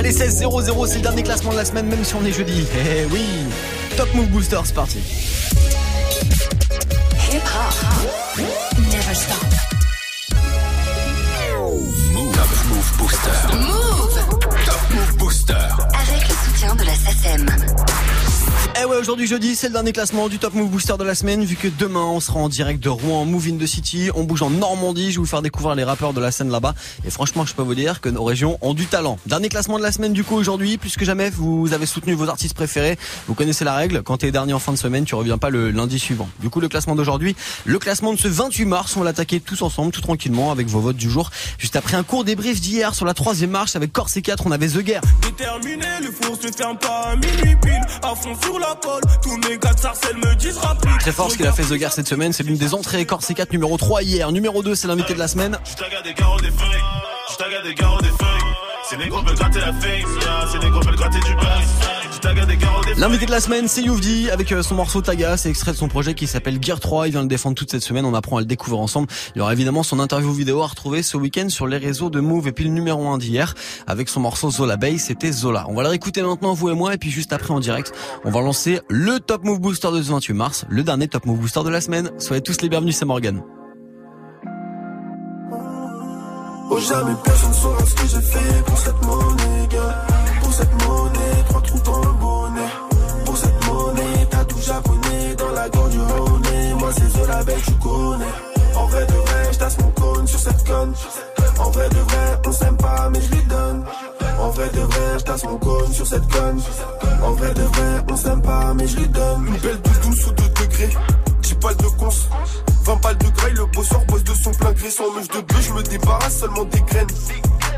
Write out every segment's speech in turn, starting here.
Allez, 16-0-0, c'est le dernier classement de la semaine, même si on est jeudi. Eh oui, Top Move Booster, c'est parti. Hip hop. Never stop. Move. Top Move Booster. Move. Top Move Booster. Avec le soutien de la SACEM. Eh ouais, aujourd'hui jeudi, c'est le dernier classement du Top Move Booster de la semaine, vu que demain on sera en direct de Rouen, Move in the City, on bouge en Normandie, je vais vous faire découvrir les rappeurs de la scène là-bas, et franchement je peux vous dire que nos régions ont du talent. Dernier classement de la semaine du coup aujourd'hui, plus que jamais vous avez soutenu vos artistes préférés, vous connaissez la règle, quand t'es dernier en fin de semaine, tu reviens pas le lundi suivant. Du coup le classement d'aujourd'hui, le classement de ce 28 mars, on va l'attaquer tous ensemble, tout tranquillement, avec vos votes du jour, juste après un court débrief d'hier sur la troisième marche avec Corse 4, on avait The Guerre. La colle, tous mes gars de sarcelles me disent rapide. Très fort ce qu'il a fait The Guerre cette semaine, c'est l'une des entrées Corse 4 numéro 3 hier, numéro 2 c'est l'invité de la semaine. Je t'agarde des garrots des feuilles. Je t'agarde des garrots des feuilles. C'est les gros veulent gratter la fame. C'est les gros veulent gratter du buzz. L'invité de la semaine, c'est Youvdi avec euh, son morceau Taga. C'est extrait de son projet qui s'appelle Gear 3. Il vient le défendre toute cette semaine. On apprend à le découvrir ensemble. Il y aura évidemment son interview vidéo à retrouver ce week-end sur les réseaux de Move. Et puis le numéro 1 d'hier avec son morceau Zola Bay, c'était Zola. On va le réécouter maintenant, vous et moi. Et puis juste après en direct, on va lancer le Top Move Booster de ce 28 mars. Le dernier Top Move Booster de la semaine. Soyez tous les bienvenus, c'est Morgan. Oh jamais personne saura ce que j'ai fait pour cette monnaie, gars. Pour cette monnaie, trois trous dans En vrai de vrai, j'tasse mon cône sur cette conne. En vrai de vrai, on s'aime pas, mais je lui donne. En vrai de vrai, j'tasse mon cône sur cette conne. En vrai de vrai, on s'aime pas, mais je lui donne. Une belle douce ou 2 degrés. 10 balles de cons. 20 balles de graille, le bosseur bosse de Sans meuche de bœuf, je me débarrasse seulement des graines.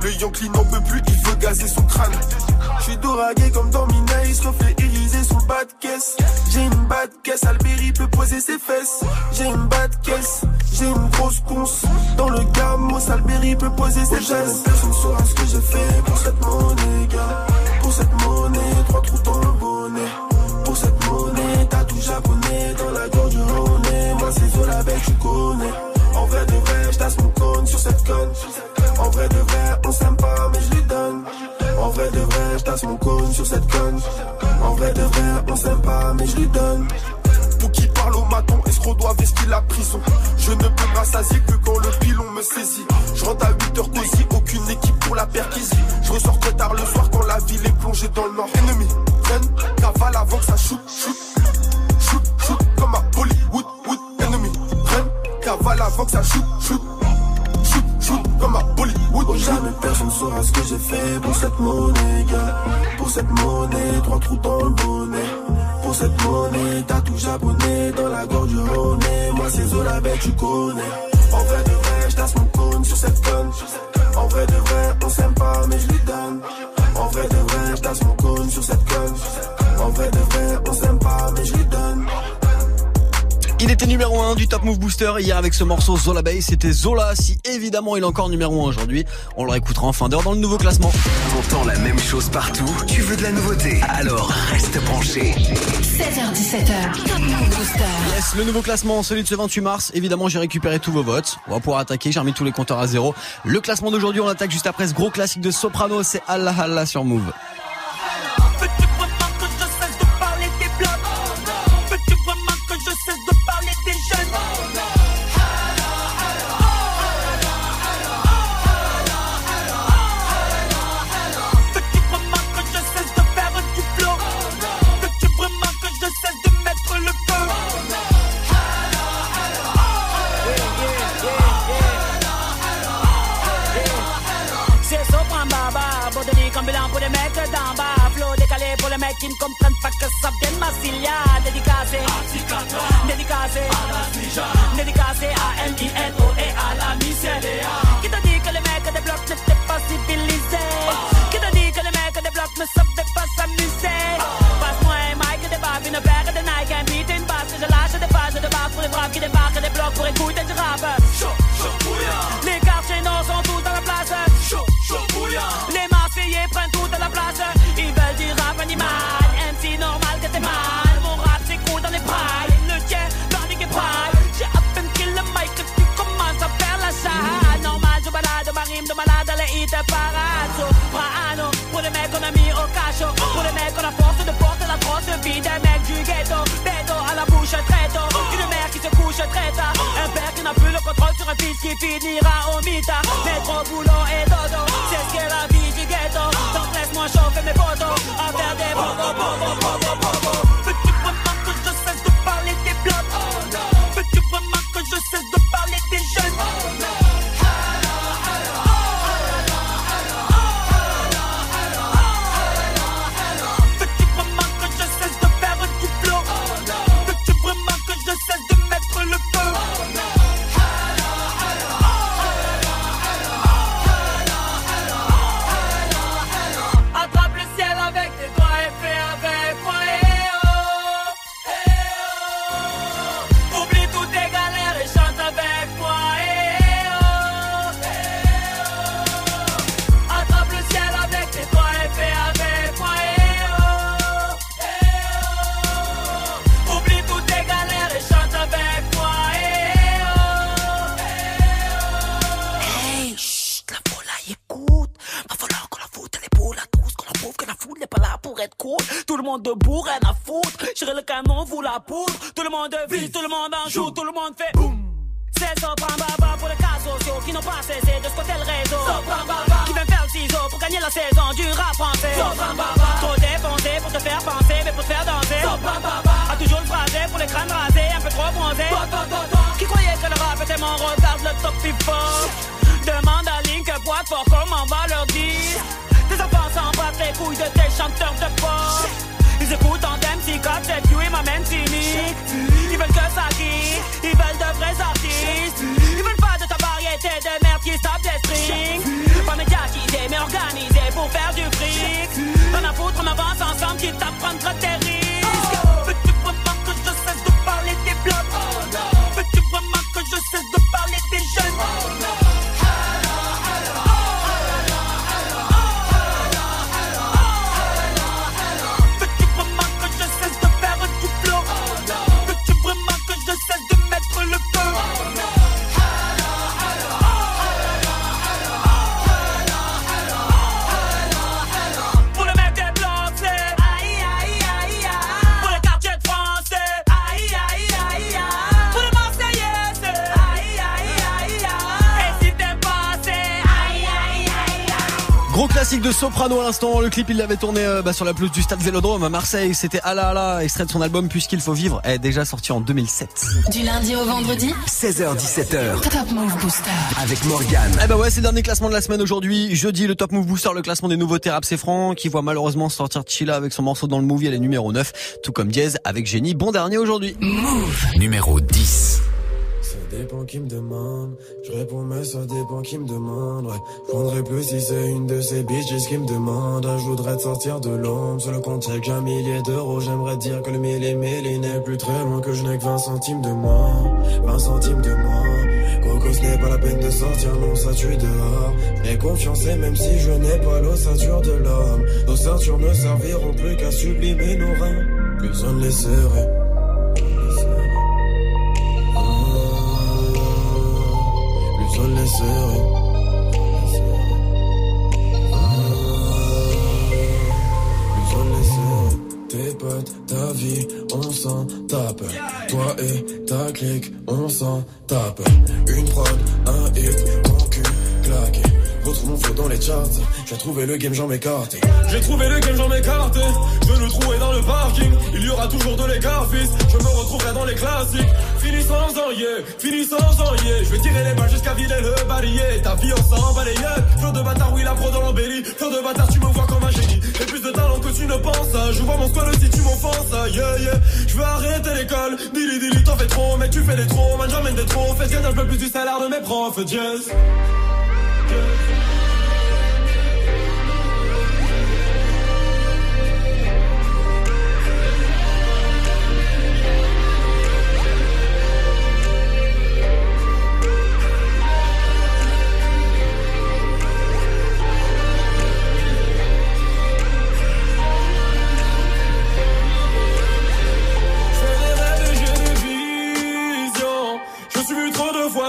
Le Yankee n'en peut plus, il veut gazer son crâne. Je suis doragué comme dans Minaïs, reflet irisé sous le bas de caisse. J'ai une bas de caisse, Alberi peut poser ses fesses. J'ai une bas de caisse, j'ai une grosse conce. Dans le gamos, Alberi peut poser ses gestes. Personne saura ce que j'ai fait pour cette monnaie, gars. Pour cette monnaie, trois trous dans le bonnet. Pour cette monnaie, t'as tout japonais dans la gorge du. Moi c'est Zola Bay, tu connais. En vrai de vrai, j'tasse mon cône sur cette conne. En vrai de vrai, on s'aime pas, mais je lui donne. En vrai de vrai, j'tasse mon cône sur cette conne. En vrai de vrai, on s'aime pas, mais je lui donne. Pour qui parle au maton, escroc doit vestir la prison. Je ne peux me que quand le pilon me saisit. Je rentre à 8 heures cosy, aucune équipe pour la perquisition. Je ressors très tard le soir quand la ville est plongée dans le nord. Ennemi, freine, cavale avant que ça shoot. Shoot, cavale avant que ça shoot, shoot. Shoot, shoot, comme à Bollywood. Oh, jamais personne saura ce que j'ai fait pour cette monnaie, gars. Pour cette monnaie, trois trous dans le bonnet. Pour cette monnaie, t'as tout japonais dans la gorge du honey. Moi c'est Zola Bay, tu connais. En vrai de vrai, j'tasse mon cône sur cette conne. En vrai de vrai, on s'aime pas, mais je lui donne. En vrai de vrai, j'tasse mon cône sur cette conne. En vrai de vrai, on s'aime pas, mais je lui donne. Il était numéro 1 du Top Move Booster hier avec ce morceau Zola Bay. C'était Zola. Si évidemment il est encore numéro 1 aujourd'hui, on le réécoutera en fin d'heure dans le nouveau classement. T'entends la même chose partout Tu veux de la nouveauté? Alors reste branché. 16h17h. Top Move Booster. Yes, le nouveau classement, celui de ce 28 mars. Évidemment, j'ai récupéré tous vos votes. On va pouvoir attaquer. J'ai remis tous les compteurs à zéro. Le classement d'aujourd'hui, on attaque juste après ce gros classique de Soprano. C'est Allah Allah sur Move. De Soprano à l'instant. Le clip, il l'avait tourné euh, bah, sur la pelouse du stade Vélodrome à Marseille. C'était Ala Ala, extrait de son album Puisqu'il faut vivre, est déjà sorti en 2007. Du lundi au vendredi, 16h17h Top Move Booster. avec Morgane. Eh bah ouais, c'est le dernier classement de la semaine aujourd'hui. Jeudi, le Top Move Booster, le classement des nouveautés rap, c'est franc, qui voit malheureusement sortir Chilla avec son morceau dans le movie, elle est numéro 9, tout comme Diez avec Génie. Bon dernier aujourd'hui. Numéro 10. Dépend qui me demande. Je réponds, mais ça dépend qui me demande. Ouais. Je prendrais plus si c'est une de ces bitches qui me demande. Je voudrais te sortir de l'ombre. Sur le compte, y'a qu'un millier d'euros. J'aimerais dire que le mille et mille il n'est plus très loin. Que je n'ai que 20 centimes de moins. 20 centimes de moins. Coco, ce n'est pas la peine de sortir. Non, ça tue dehors. J'ai confiance et même si je n'ai pas l'ossature de l'homme. Nos ceintures ne serviront plus qu'à sublimer nos reins. Plus besoin de les serrer. Les serrer. Tes potes, ta vie, on s'en tape. Toi et ta clique, on s'en tape. Une prod, un hit. Retrouve mon flow dans les charts. J'ai trouvé le game, j'en m'écarte. J'ai trouvé le game, j'en m'écarte. Je veux le trouver dans le parking. Il y aura toujours de l'écart, fils. Je me retrouverai dans les classiques. Fini sans en yeah, fini sans en yeah. Je vais tirer les balles jusqu'à vider le balayé. Ta vie, on s'en balayette. Flow de bâtard, oui, la pro dans l'embellie. Flow de bâtard, tu me vois comme un génie. J'ai plus de talent que tu ne penses. Je vois mon squad si tu m'offenses. ah, Yeah, yeah. Je veux arrêter l'école. Dili, dili, t'en fais trop. Mec, tu fais des trop. Man, j'emmène des trop. Fais gagner un peu plus du salaire de mes profs. Yes. J'ai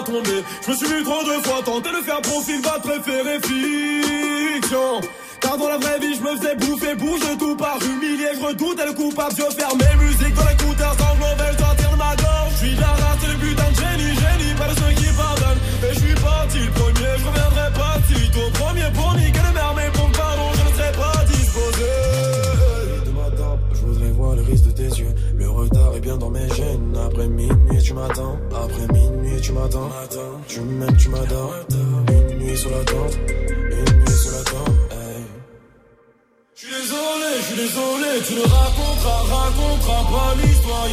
Je me suis vu trop de fois tenter de faire profil, va préférer fiction. Car dans la vraie vie, je me faisais bouffer, bouge tout par humilié, je redoutais le coupable, je fermé, musique dans l'écouteur, sans mauvais, je ma gorge. Je suis la race, c'est le putain de génie, génie, pas de bien dans mes gènes. Après minuit, tu m'attends. Après minuit, tu m'attends. Tu m'aimes, tu m'adores. Une nuit sur la tente. Une nuit sur la tente. Hey. Je suis désolé, je suis désolé, tu ne raconteras, raconteras pas l'histoire.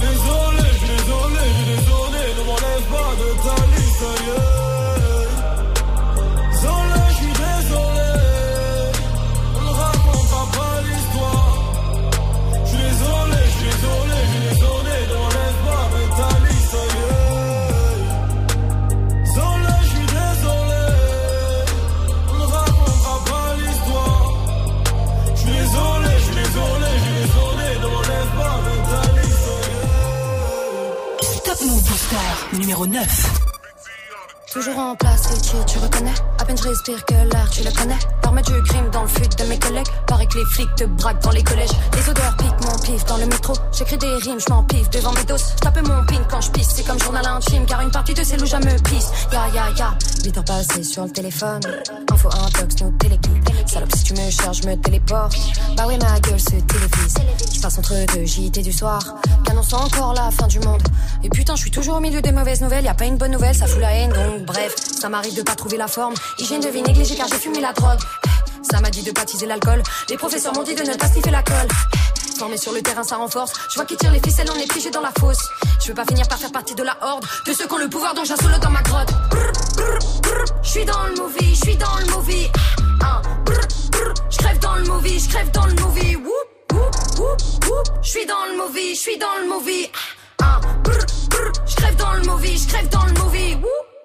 Désolé, je suis désolé, je suis désolé, ne m'enlève pas de ta liste. Numéro 9. Toujours en place, Richie, tu reconnais? À peine je respire que l'air, tu le connais? L'armée du crime dans le fut de mes collègues. Paraît que les flics te braquent dans les collèges. Les odeurs piquent mon pif dans le métro. J'écris des rimes, je m'en pif devant mes doses. Je tape mon pin quand je pisse, c'est comme journal intime Car une partie de ces loups me pisse. Ya ya ya, 8 heures passées sur le téléphone. Info intox, nous téléguide Salope si tu me cherches, je me téléporte. Bah ouais ma gueule se télévise. Je passe entre deux JT du soir. Qu'annonce encore la fin du monde? Et putain je suis toujours au milieu des mauvaises nouvelles. Y a pas une bonne nouvelle, ça fout la haine donc bref Ça m'arrive de pas trouver la forme. Hygiène de vie négligée car j'ai fumé la drogue. Ça m'a dit de baptiser l'alcool. Les professeurs m'ont dit de ne pas sniffer la colle. Formé sur le terrain ça renforce. Je vois qui tire les ficelles on est piégé dans la fosse. Je veux pas finir par faire partie de la horde De ceux qui ont le pouvoir donc j'assole dans ma grotte. Je suis dans le movie, je suis dans le movie. Je crève dans le movie, je crève dans le movie. Je suis dans le movie, je suis dans le movie. Je crève dans le movie, je crève dans le movie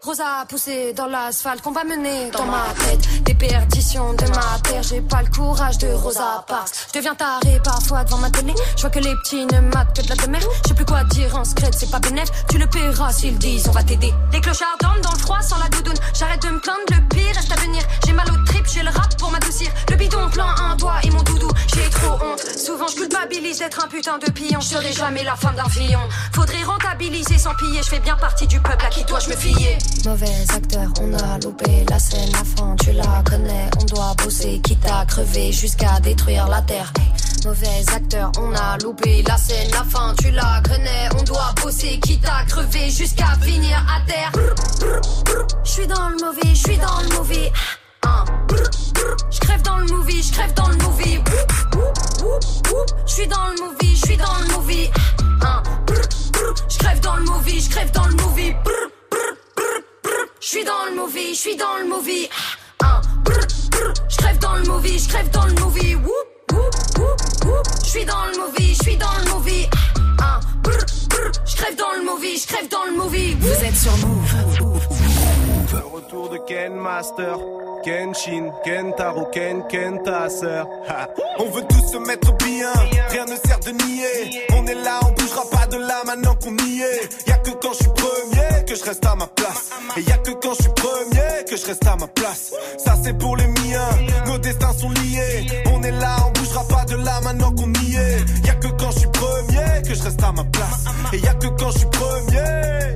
Rosa poussé dans l'asphalte qu'on va mener dans ma tête. Des perditions de ma terre J'ai pas le courage de Rosa Parks. Je deviens taré parfois devant ma télé. Je vois que les petits ne matent que de la demeure. Je sais plus quoi dire en secret c'est pas bénéf Tu le paieras s'ils disent on va t'aider. Les clochards dorment dans le froid sans la doudoune. J'arrête de me plaindre le pire reste à venir. J'ai mal au trip j'ai le rap pour m'adoucir. Le bidon plein un doigt et mon doudou J'ai trop honte. Souvent je culpabilise d'être un putain de pion. Je serai jamais la femme d'un fillon. Faudrait rentabiliser sans piller. Je fais bien partie du peuple à qui dois-je me fier? Mauvais acteur, on a loupé la scène à fond, tu la connais, on doit bosser, quitte à crever jusqu'à détruire la terre. Mauvais acteur, on a loupé la scène, la fin, tu la connais, on doit bosser, quitte à crever jusqu'à finir à terre. Je suis dans le mauvais, je suis dans le mauvais. Je crève dans le movie, je crève dans le movie. Je suis dans le movie, je suis dans le movie. Je suis dans le movie. Je crève dans le movie, je crève dans le movie. Je suis dans le movie, je suis dans le movie. Je crève dans le movie, je crève dans le movie. Vous êtes sur Move. Le retour de Ken Master. Kenshin, Kentaro, Ken, Kenta, sœur. Ha. On veut tous se mettre bien, rien ne sert de nier. On est là, on bougera pas de là maintenant qu'on y est. Y'a que quand je suis premier que je reste à ma place. Et y'a que quand je suis premier que je reste à ma place. Ça c'est pour les miens, nos destins sont liés. On est là, on bougera pas de là maintenant qu'on y est. Y'a que quand je suis premier que je reste à ma place. Et y'a que quand je suis premier.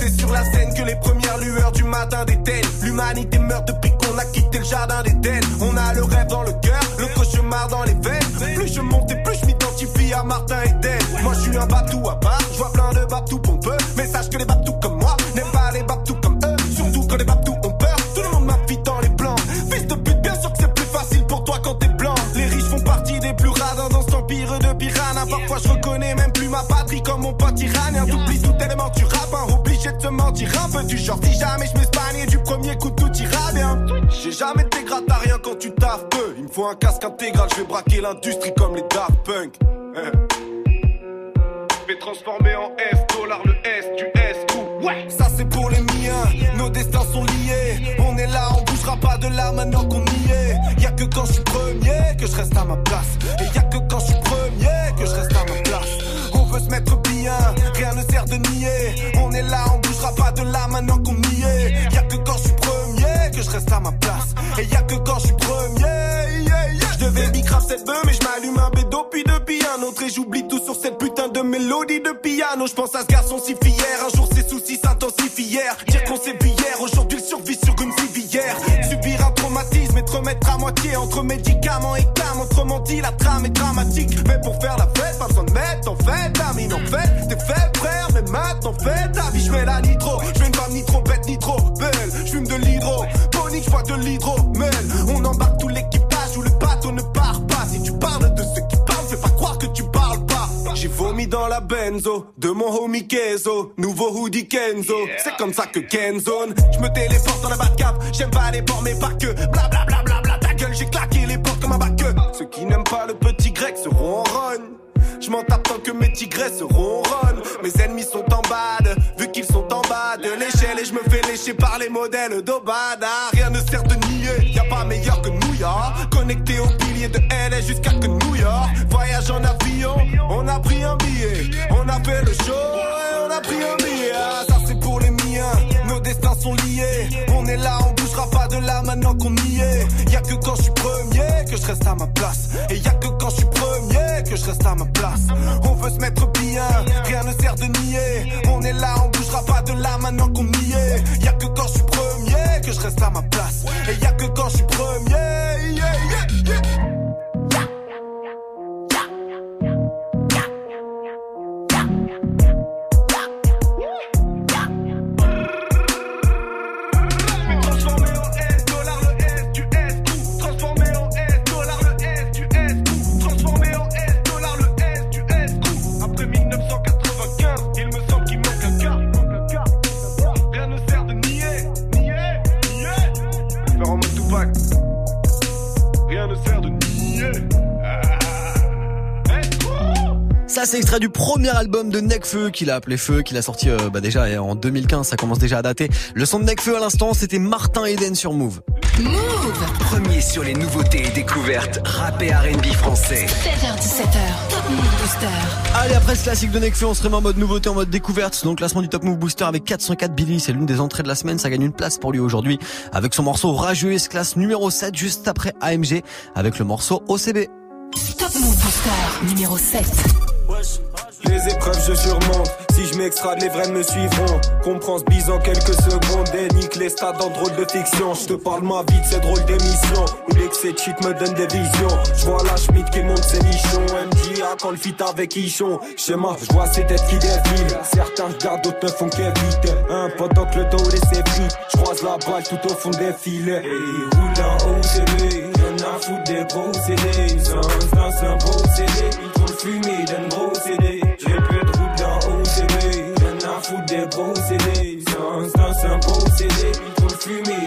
C'est sur la scène que les premières lueurs du matin déteignent. L'humanité meurt depuis qu'on a quitté le jardin d'Éden. On a le rêve dans le cœur, le cauchemar dans les veines. Tellement tu rappes, hein, obligé de te mentir un peu du genre. Si jamais je m'espagne du premier coup tout ira bien. J'ai jamais été gratte à rien quand tu taffes peu. Il me faut un casque intégral, je vais braquer l'industrie comme les Daft Punk. Eh. Je vais transformer en S, dollar le S, du S, tout. Ouais. Ça c'est pour les miens, nos destins sont liés. On est là, on bougera pas de là maintenant qu'on y est. Y'a que quand je suis premier que je reste à ma place. Et y'a que quand je suis premier que je reste à ma place. On veut se mettre de nier. On est là, on bougera pas de là maintenant qu'on y est. Y'a que quand je suis premier que je reste à ma place. Et y'a que quand je suis premier, je devais bicrave cette bœuf, mais je m'allume un bédo puis depuis un autre. Et j'oublie tout sur cette putain de mélodie de piano. Je pense à ce garçon si fier, un jour ses soucis s'intensifièrent. Dire qu'on s'est hier, aujourd'hui il survit sur une civière. Subir un traumatisme et te remettre à moitié entre médicaments et cam. Autrement dit, la trame est dramatique. Mais pour faire la fête, pas besoin de mettre en fait, Amine en fait, t'es fait prêt maintenant fait ta vie. Je mets la nitro, je une femme ni trop bête ni trop belle. Je fume de l'hydro, bonique, je de l'hydromel. On embarque tout l'équipage où le bateau ne part pas. Si tu parles de ceux qui parlent, fais pas croire que tu parles pas. J'ai vomi dans la benzo de mon homie Kenzo, nouveau hoodie Kenzo. C'est comme ça que Kenzone. Je me téléporte dans la Batcap, j'aime pas les ports mais pas que. Bla bla bla bla bla ta gueule, j'ai claqué les portes comme un bac. Ceux qui n'aiment pas le petit grec seront en run. Je m'en tape tant que mes tigresses ronronnent. Mes ennemis sont en bad, vu qu'ils sont en bas de l'échelle. Et je me fais lécher par les modèles d'Obada. Rien ne sert de nier, y a pas meilleur que New York. Connecté au pilier de LA jusqu'à que New York. Voyage en avion, on a pris un billet. On a fait le show et on a pris un billet. Ah, destins sont liés. On est là, on bougera pas de là maintenant qu'on y est. Y a que quand je suis premier que je reste à ma place. Et y a que quand je suis premier que je reste à ma place. On veut se mettre bien, rien ne sert de nier. On est là, on bougera pas de là maintenant qu'on y est. Y a que quand je suis premier que je reste à ma place. Et y a que quand je suis premier. yeah, yeah, yeah. C'est extrait du premier album de Necfeu qu'il a appelé Feu, qu'il a sorti euh, bah, déjà en 2015. Ça commence déjà à dater. Le son de Necfeu à l'instant, c'était Martin Eden sur Move. Premier sur les nouveautés et découvertes rap et R&B français. 16h17h, Top Move Booster. Allez, après ce classique de Necfeu, on se remet en mode nouveauté, en mode découverte. Donc, classement du Top Move Booster avec 404 Billy. C'est l'une des entrées de la semaine. Ça gagne une place pour lui aujourd'hui. Avec son morceau Rageux, se classe numéro 7 juste après AMG avec le morceau OCB. Top Move Booster numéro 7. Les épreuves je surmonte. Si je m'extrade les vrais me suivront. Comprends ce bise en quelques secondes. Et nique les stades en drôle de fiction. Je te parle ma vie de ces drôles d'émissions Où l'excès de shit me donne des visions. Je vois la Schmidt qui monte ses nichons. MJA quand le fit avec Ichon. Schéma, je vois ces têtes qui défilent. Certains regardent, d'autres ne font qu'éviter. Un pendant que le dos laissé pris Je croise la balle tout au fond des filets. Et roule en OCB Y'en a foutre des gros CD C'est un, c'est beau CD Ils trop le fumer d'un gros un beau CD Ils trop le fumer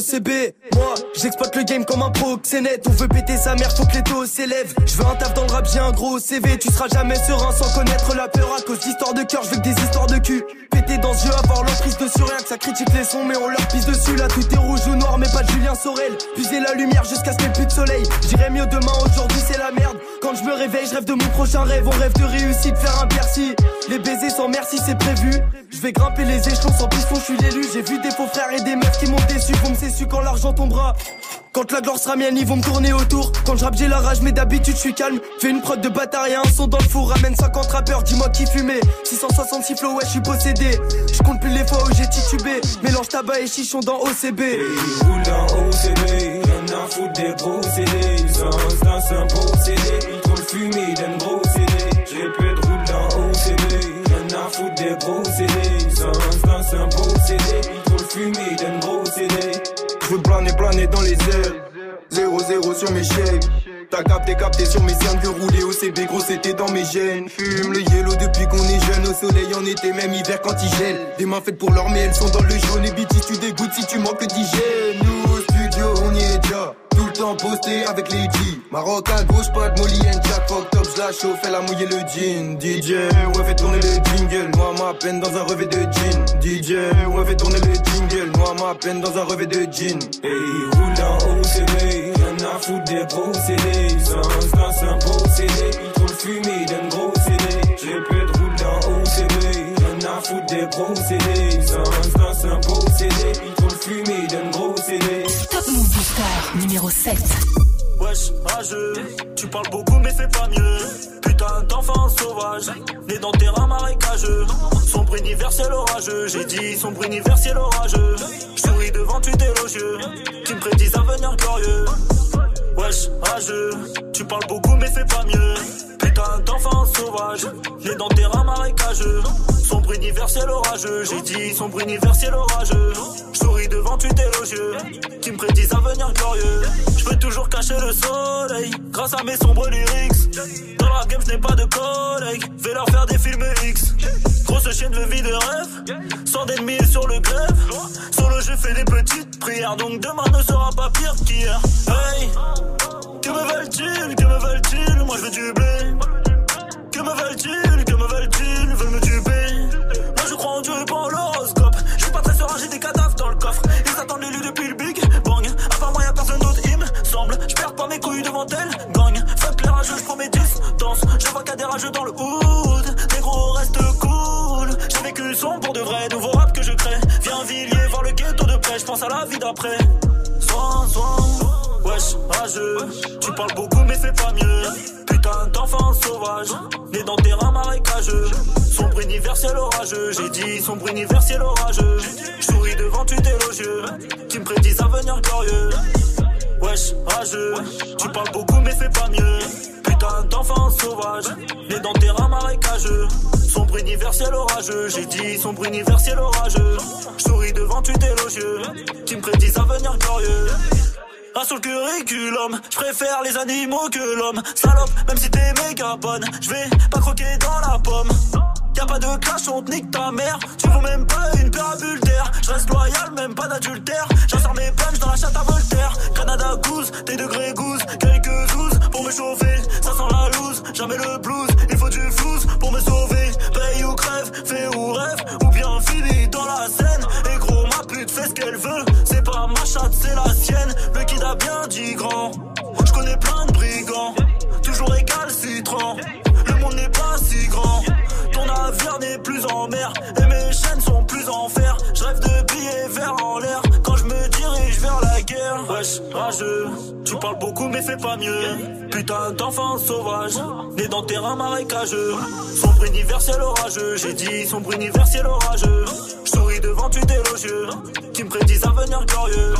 OCB, moi j'exploite le game comme un proxénète. On veut péter sa mère, faut que les taux s'élèvent Je veux un taf dans le rap, j'ai un gros CV Tu seras jamais serein sans connaître la peur. À cause d'histoires de cœur, je veux que des histoires de cul. Péter dans ce jeu, avoir l'emprise dessus Rien que ça critique les sons mais on leur pisse dessus. Là tout est rouge ou noir mais pas de Julien Sorel. Puiser la lumière jusqu'à ce qu'il n'y ait plus de soleil. J'irai mieux demain, aujourd'hui c'est la merde. Quand je me réveille, je rêve de mon prochain rêve. On rêve de réussite, faire un Bercy. Les baisers sans merci c'est prévu. Je vais grimper les échelons sans piston, je suis l'élu. J'ai vu des faux frères et des meufs qui m'ont déçu. Vont me quand l'argent tombera quand la gloire sera mienne, ils vont me tourner autour. Quand je rappe, j'ai la rage, mais d'habitude, je suis calme. Fais une prod de bâtard et un son dans le four. Ramène 50 rappeurs, dis-moi qui fumait. 666 flow, ouais, je suis possédé. Je compte plus les fois où j'ai titubé. Mélange tabac et chichon dans OCB. roule dans OCB, y'en a foutre des gros CD. Dans c'est un CD, ils trop le fumer d'un gros CD. J'ai plus de roule dans OCB, y'en a foutre des gros CD. Dans les airs. 0-0 sur mes shapes. T'as capté, capté sur mes cernes que rouler au CB, gros c'était dans mes gènes. Fume le yellow depuis qu'on est jeune, au soleil en été, même hiver quand il gèle. Des mains faites pour l'or, mais elles sont dans le jaune. Et BT, tu dégoûtes si tu manques d'hygiène. Nous Tout le temps posté avec les G. Maroc à gauche, pas de Molly and Jack. Fuck top, je la chauffe, elle a mouillé le jean. DJ, ouais, fait tourner le jingle. Moi, ma peine dans un revêt de jean. DJ, ouais, fait tourner le jingle. Moi, ma peine dans un revêt de jean. Hey, roule en OCB. Y'en a foutre des gros CD. Sans dans c'est un beau trop le fumer d'un gros CD. J'ai de roule dans OCB. Y'en a foutre des gros CD. Sans dans c'est un beau le fumer d'un numéro 7. Wesh, rageux, tu parles beaucoup mais c'est pas mieux. Putain d'enfant sauvage, né dans terrain marécageux. Sombre universel orageux, j'ai dit sombre universel orageux. Je souris devant tu élogieux, qui me prédisent un avenir glorieux. Wesh, rageux, tu parles beaucoup mais fais pas mieux. Putain d'enfant sauvage, né dans terrain marécageux. Sombre universel orageux, j'ai dit sombre universel orageux. Je souris devant tu élogieux, qui me prédisent un avenir glorieux. Je peux toujours cacher le soleil, grâce à mes sombres lyrics. Dans la game, je pas de collègues, vais leur faire des films X. Grosse chienne de vie de rêve, sans d'ennemis sur le grève. Solo, je fais des petites prières, donc demain ne sera pas pire qu'hier. Hey, que me veulent-ils, que me veulent-ils Moi je veux du blé. Que me veulent-ils, que me veulent-ils Veulent me tuer. Moi je crois en Dieu et pas en l'horoscope. Je suis pas très serein, j'ai des cadavres dans le coffre. Ils attendent l'élu depuis le Big Bang. À part moi, y'a personne d'autre, il me semble. Je perds pas mes couilles devant elle, gang. Fuck les rageux, je prends mes distances. Je vois a des rageux dans le hood. Négro, reste cool. J'ai vécu sombre pour de vrai, nouveau rap que je crée. Viens Villiers, voir le ghetto de près. Je pense à la vie d'après. Soin, soin. Wesh, rageux, tu parles beaucoup mais fais pas mieux. Putain d'enfant sauvage, né dans terrain marécageux. Sombre universel orageux, j'ai dit sombre universel orageux. Je souris devant tu élogieux, qui me prédisent avenir glorieux. Wesh, rageux, tu parles beaucoup mais fais pas mieux. Putain d'enfant sauvage, né dans terrain marécageux. Sombre universel orageux, j'ai dit sombre universel orageux. Je souris devant tu élogieux, qui me prédisent avenir glorieux. Un sur le curriculum, je préfère les animaux que l'homme. Salope, même si t'es méga bonne, je vais pas croquer dans la pomme. Y'a pas de clash, on te nique ta mère. Tu vaux même pas une parabule d'air. Je reste loyal, même pas d'adultère. J'insère mes punch dans la chatte à Voltaire. Canada goose, tes degrés goose. Quelques douze pour me chauffer. Ça sent la loose, jamais le blues. Il faut du flouze pour me sauver. Paye ou crève, fais ou rêve. Ou bien fini dans la scène. Fait ce qu'elle veut. C'est pas ma chatte, c'est la sienne. Le kid a bien dit grand. Je connais plein de brigands. Toujours égal citron. Le monde n'est pas si grand. Ton navire n'est plus en mer et mes chaînes sont plus en fer. Je rêve de billets verts en l'air quand je me dirige vers la guerre. Wesh, rageux, tu parles beaucoup mais fais pas mieux. Putain d'enfant sauvage, né dans terrain marécageux. Sombre universel orageux, j'ai dit sombre universel orageux. Tu élogieux, qui me prédisent avenir glorieux.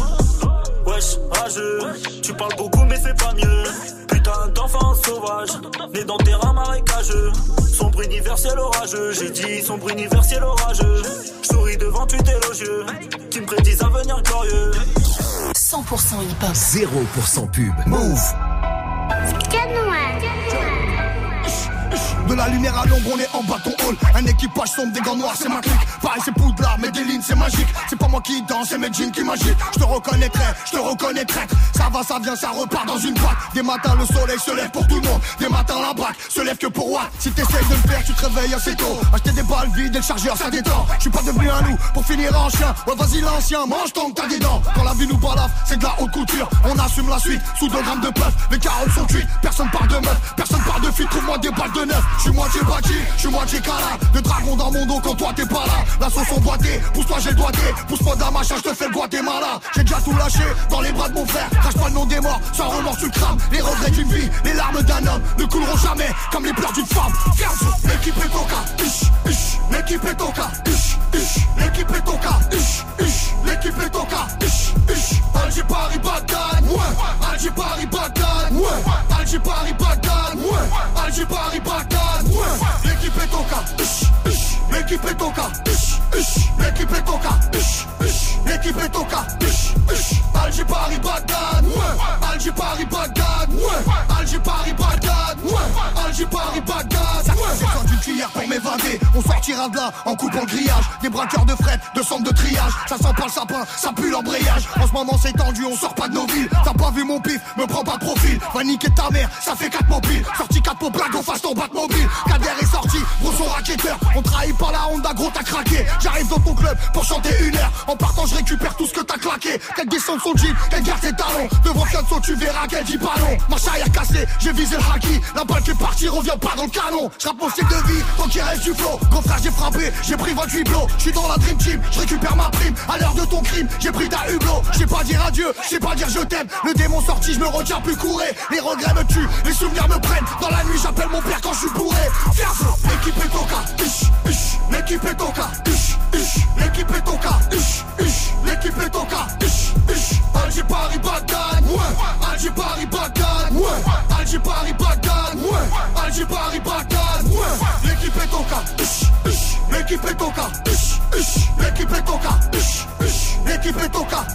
Wesh, rageux, tu parles beaucoup mais fais pas mieux. Putain d'enfant sauvage, né dans terrain marécageux. Sombre universel orageux, j'ai dit sombre universel orageux. Je souris devant tu élogieux, qui me prédisent avenir glorieux. 100% hip-hop. 0% pub. Move. De la lumière à l'ombre, on est en bâton hall. Un équipage sombre, des gants noirs, c'est ma clique. Pareil, c'est poudlard, mais des lignes, c'est magique. C'est pas moi qui danse, c'est mes jeans qui m'agitent. Je te reconnaîtrai, je te reconnais traître. Ça va, ça vient, ça repart dans une boîte. Des matins, le soleil se lève pour tout le monde. Des matins, la braque se lève que pour moi. Si t'essayes de le faire, tu te réveilles assez tôt. Acheter des balles vides et le chargeur, ça détend. Je suis pas devenu un loup pour finir en chien. Ouais, vas-y, l'ancien, mange ton que t'as des dents. Quand la vie nous balafre, c'est de la haute couture. On assume la suite sous 2 grammes de puff. Les carottes sont cuites, personne parle de meuf, personne parle de fille. Trouve-moi des balles de neuf. Je suis moitié bâti, je suis moitié cala. De dragon dans mon dos quand toi t'es pas là. La sauce emboîtée, pousse-toi, j'ai le doigté. Pousse-moi d'un machin, je te fais le Guatemala. J'ai déjà tout lâché dans les bras de mon frère. Crache pas le nom des morts, sans remords tu crames. Les regrets d'une vie, les larmes d'un homme ne couleront jamais comme les pleurs d'une femme. Ferme, l'équipe est au cas. Ish, ish, l'équipe est au cas. Ish, ish, l'équipe est au cas. Ish, ish, l'équipe est au cas. Ish, ish, Alger Paris Bagdad. Ouais, Alger Paris Bagdad. Ouais, Alger Paris Bagdad. Ouais, Alger Paris Bagdad. Au cas. L'équipe est au cas. L'équipe est l'équipe est Alger Paris Bagdad. Ouais, Alger Paris Bagdad. Alger Paris Bagdad. Alger Paris Bagdad. Ça d'une cuillère pour m'évader. On sortira de là en coupant le grillage. Des braqueurs de fret, de centre de triage. Ça sent pas le sapin, ça pue l'embrayage. En ce moment c'est tendu, on sort pas de nos villes. T'as pas vu mon pif, me prends pas profil. Va niquer ta mère, ça fait 4 mobiles. Sorti 4 pour blague, on fasse ton batte mobile. Kader est sorti, gros son racketteur. On trahit par la Honda, gros t'as craqué. J'arrive dans ton club pour chanter une heure. En partant, je récupère tout ce que t'as claqué. Qu'elle descende son jean, qu'elle garde ses talons. Devant Fianso, tu verras qu'elle dit pas non. Ma a cassé, j'ai visé le haki. La balle qui est partie revient pas dans le canon. Je mon style de vie, tant qu'il reste du flow. Gros frère, j'ai frappé, j'ai pris 28 blows. Je suis dans la dream team, je récupère ma prime. À l'heure de ton crime, j'ai pris ta hublot. Je sais pas dire adieu, je sais pas dire je t'aime. Le démon sorti, je me retiens plus courir. Les regrets me tuent, les souvenirs me prennent. Dans la nuit, j'appelle mon père quand je suis bourré. Fianso, l'équipe est toca. L'équipe est toca. L'équipe est toca. L'équipe est toca. Alger Paris Bagdad. Ouais. Alger Paris Bagdad. Ouais. Alger Paris Bagdad. Ouais. Alger Paris Bagdad. L'équipe est toca. L'équipe est toca. L'équipe est toca. L'équipe est toca.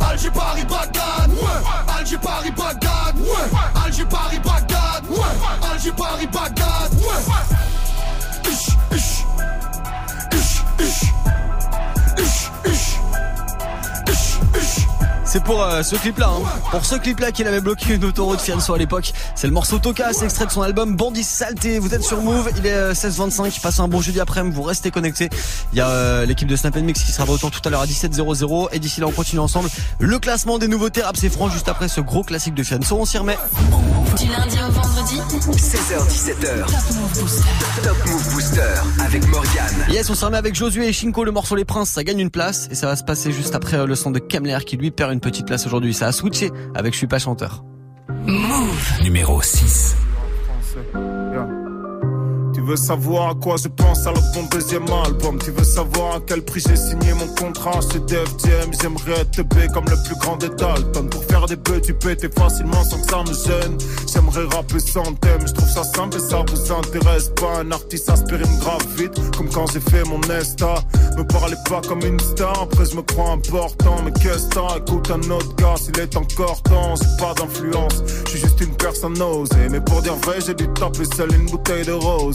Alger Paris Bagdad. Ouais. Alger Paris Bagdad. Ouais. Alger Paris Bagdad. Ouais. Alger Paris Bagdad. C'est pour euh, ce clip-là, hein. pour ce clip-là qu'il avait bloqué une autoroute Fianso à l'époque. C'est le morceau Toka, c'est extrait de son album Bandit Saleté. Vous êtes sur Move, il est 16h25, passez un bon jeudi après-midi, vous restez connectés. Il y a euh, l'équipe de Snap Mix qui sera de retour tout à l'heure à 17h00 et d'ici là on continue ensemble le classement des nouveautés rap c'est franc juste après ce gros classique de Fianso, on s'y remet. Du lundi au vendredi 16h17h Top Move Booster avec Morgane Yes, on s'y remet avec Josué et Shinko, le morceau Les Princes, ça gagne une place et ça va se passer juste après euh, le son de Kemler qui lui perd une petite place aujourd'hui. Ça a switché avec Je suis pas chanteur. Move Numéro 6 Tu veux savoir à quoi je pense alors mon deuxième album. Tu veux savoir à quel prix j'ai signé mon contrat chez Def Jam. J'aimerais être B comme le plus grand des Dalton. Pour faire des bœufs tu pétais facilement sans que ça me gêne. J'aimerais rapper sans thème, je trouve ça simple et ça vous intéresse pas. Un artiste aspirine grave vite comme quand j'ai fait mon Nesta Me parlez pas comme une star, après je me crois important. Mais qu'est-ce que écoute un autre gars s'il est encore temps J'ai pas d'influence, je suis juste une personne osée Mais pour dire vrai j'ai dû taper seul une bouteille de rose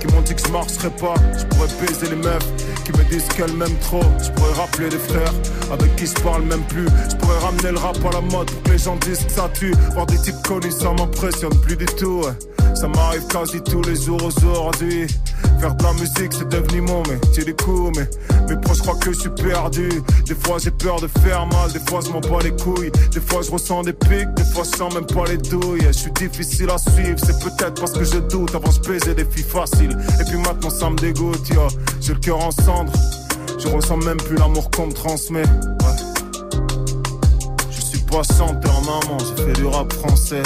qui m'ont dit que je marcherais pas. Je pourrais baiser les meufs qui me disent qu'elles m'aiment trop. Je pourrais rappeler les frères avec qui je parle même plus. Je pourrais ramener le rap à la mode pour que les gens disent ça tue. Voir des types connus, ça m'impressionne plus du tout. Ça m'arrive quasi tous les jours aujourd'hui. Faire de la musique, c'est devenu mon métier du coup. Mais mes proches croient que je suis perdu. Des fois, j'ai peur de faire mal. Des fois, je m'en bats les couilles. Des fois, je ressens des pics. Des fois, je sens même pas les douilles. Je suis difficile à suivre. C'est peut-être parce que je doute. Avant, je baisais des filles Et puis maintenant, ça me dégoûte. yo. J'ai le cœur en cendres. Je ressens même plus l'amour qu'on me transmet. Ouais. Je suis pas chanteur, maman. J'ai fait du rap français.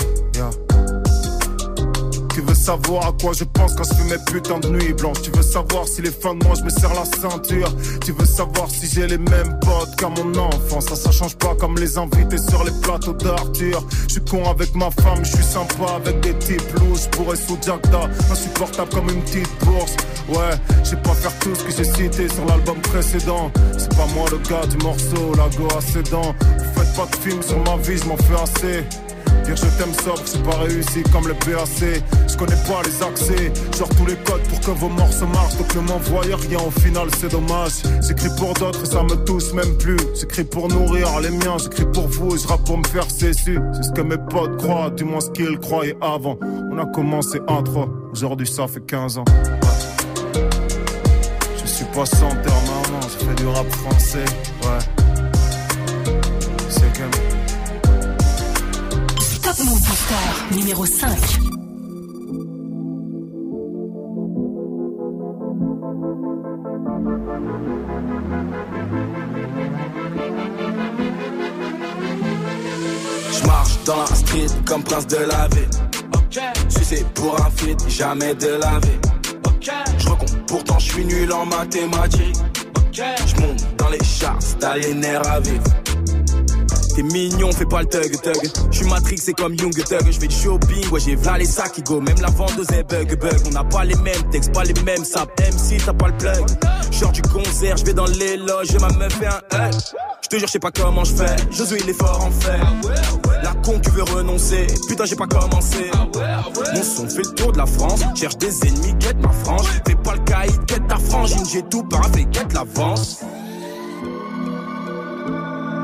Savoir à quoi je pense quand je fais mes putains de nuits blanches. Tu veux savoir si les fins de mois je me serre la ceinture. Tu veux savoir si j'ai les mêmes potes qu'à mon enfance. Ça ça change pas comme les invités sur les plateaux d'Arthur. Je suis con avec ma femme, je suis sympa avec des types louches. Pourrais sous Jagda, insupportable comme une petite bourse. Ouais, je sais pas faire tout ce que j'ai cité sur l'album précédent. C'est pas moi le gars du morceau, la go à ses faites pas de film sur ma vie, je m'en fais assez Je t'aime sobre, c'est pas réussi comme le PAC. Je connais pas les accès, genre tous les codes pour que vos morceaux marchent. Donc ne m'envoyez rien, au final c'est dommage. J'écris pour d'autres et ça me touche même plus. J'écris pour nourrir les miens, j'écris pour vous et je rappe pour me faire cessu. C'est ce que mes potes croient, du moins ce qu'ils croyaient avant. On a commencé à trois, aujourd'hui ça fait 15 ans. Je suis pas chanteur, maman, je fais du rap français, ouais. Move Booster numéro 5. Je marche dans la street comme prince de la ville. Je suis fait pour un feat, jamais de la vie. Je recompte, pourtant je suis nul en mathématiques. Je monte dans les chars, t'as les nerfs à vivre. T'es mignon, fais pas le thug thug. J'suis Matrix, c'est comme Young Thug. J'fais du shopping, ouais, j'ai v'là les sacs qui go. Même la vendeuse est bug bug. On n'a pas les mêmes textes, pas les mêmes saps. MC, t'as pas le plug. Genre du concert, j'vais dans les loges et ma meuf fait un hug. J'te jure, j'sais pas comment j'fais. Josué, il est fort en fait. La con qui veut renoncer. Putain, j'ai pas commencé. Mon son fait le tour de la France. Cherche des ennemis, quête ma frange. Fais pas le caïd, quête ta frangine. J'ai tout paraffé, quête l'avance.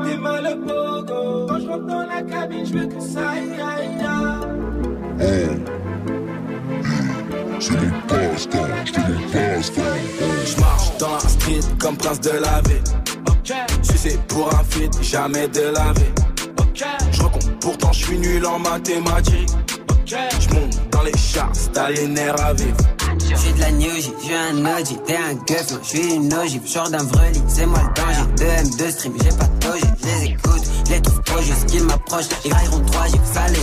T'es mal le pogo. Quand je rentre dans la cabine, je veux que ça aille, aille, aille. C'est mon passe-temps, c'est passe-temps. J'marche dans la street comme prince de la ville. Si c'est pour un feat, jamais de la vie. J'recompte, pourtant j'suis nul en mathématiques. J'monte dans les les nerfs à vivre. J'suis de la New J, j'suis un OG, t'es un gueuf, non, j'suis une ogive, j'sors d'un vreli, c'est moi le danger. 2 M2 stream, j'ai pas de logique, j'les écoute, j'les trouve trop juste qu'ils m'approchent, ils railleront 3 G, ça les.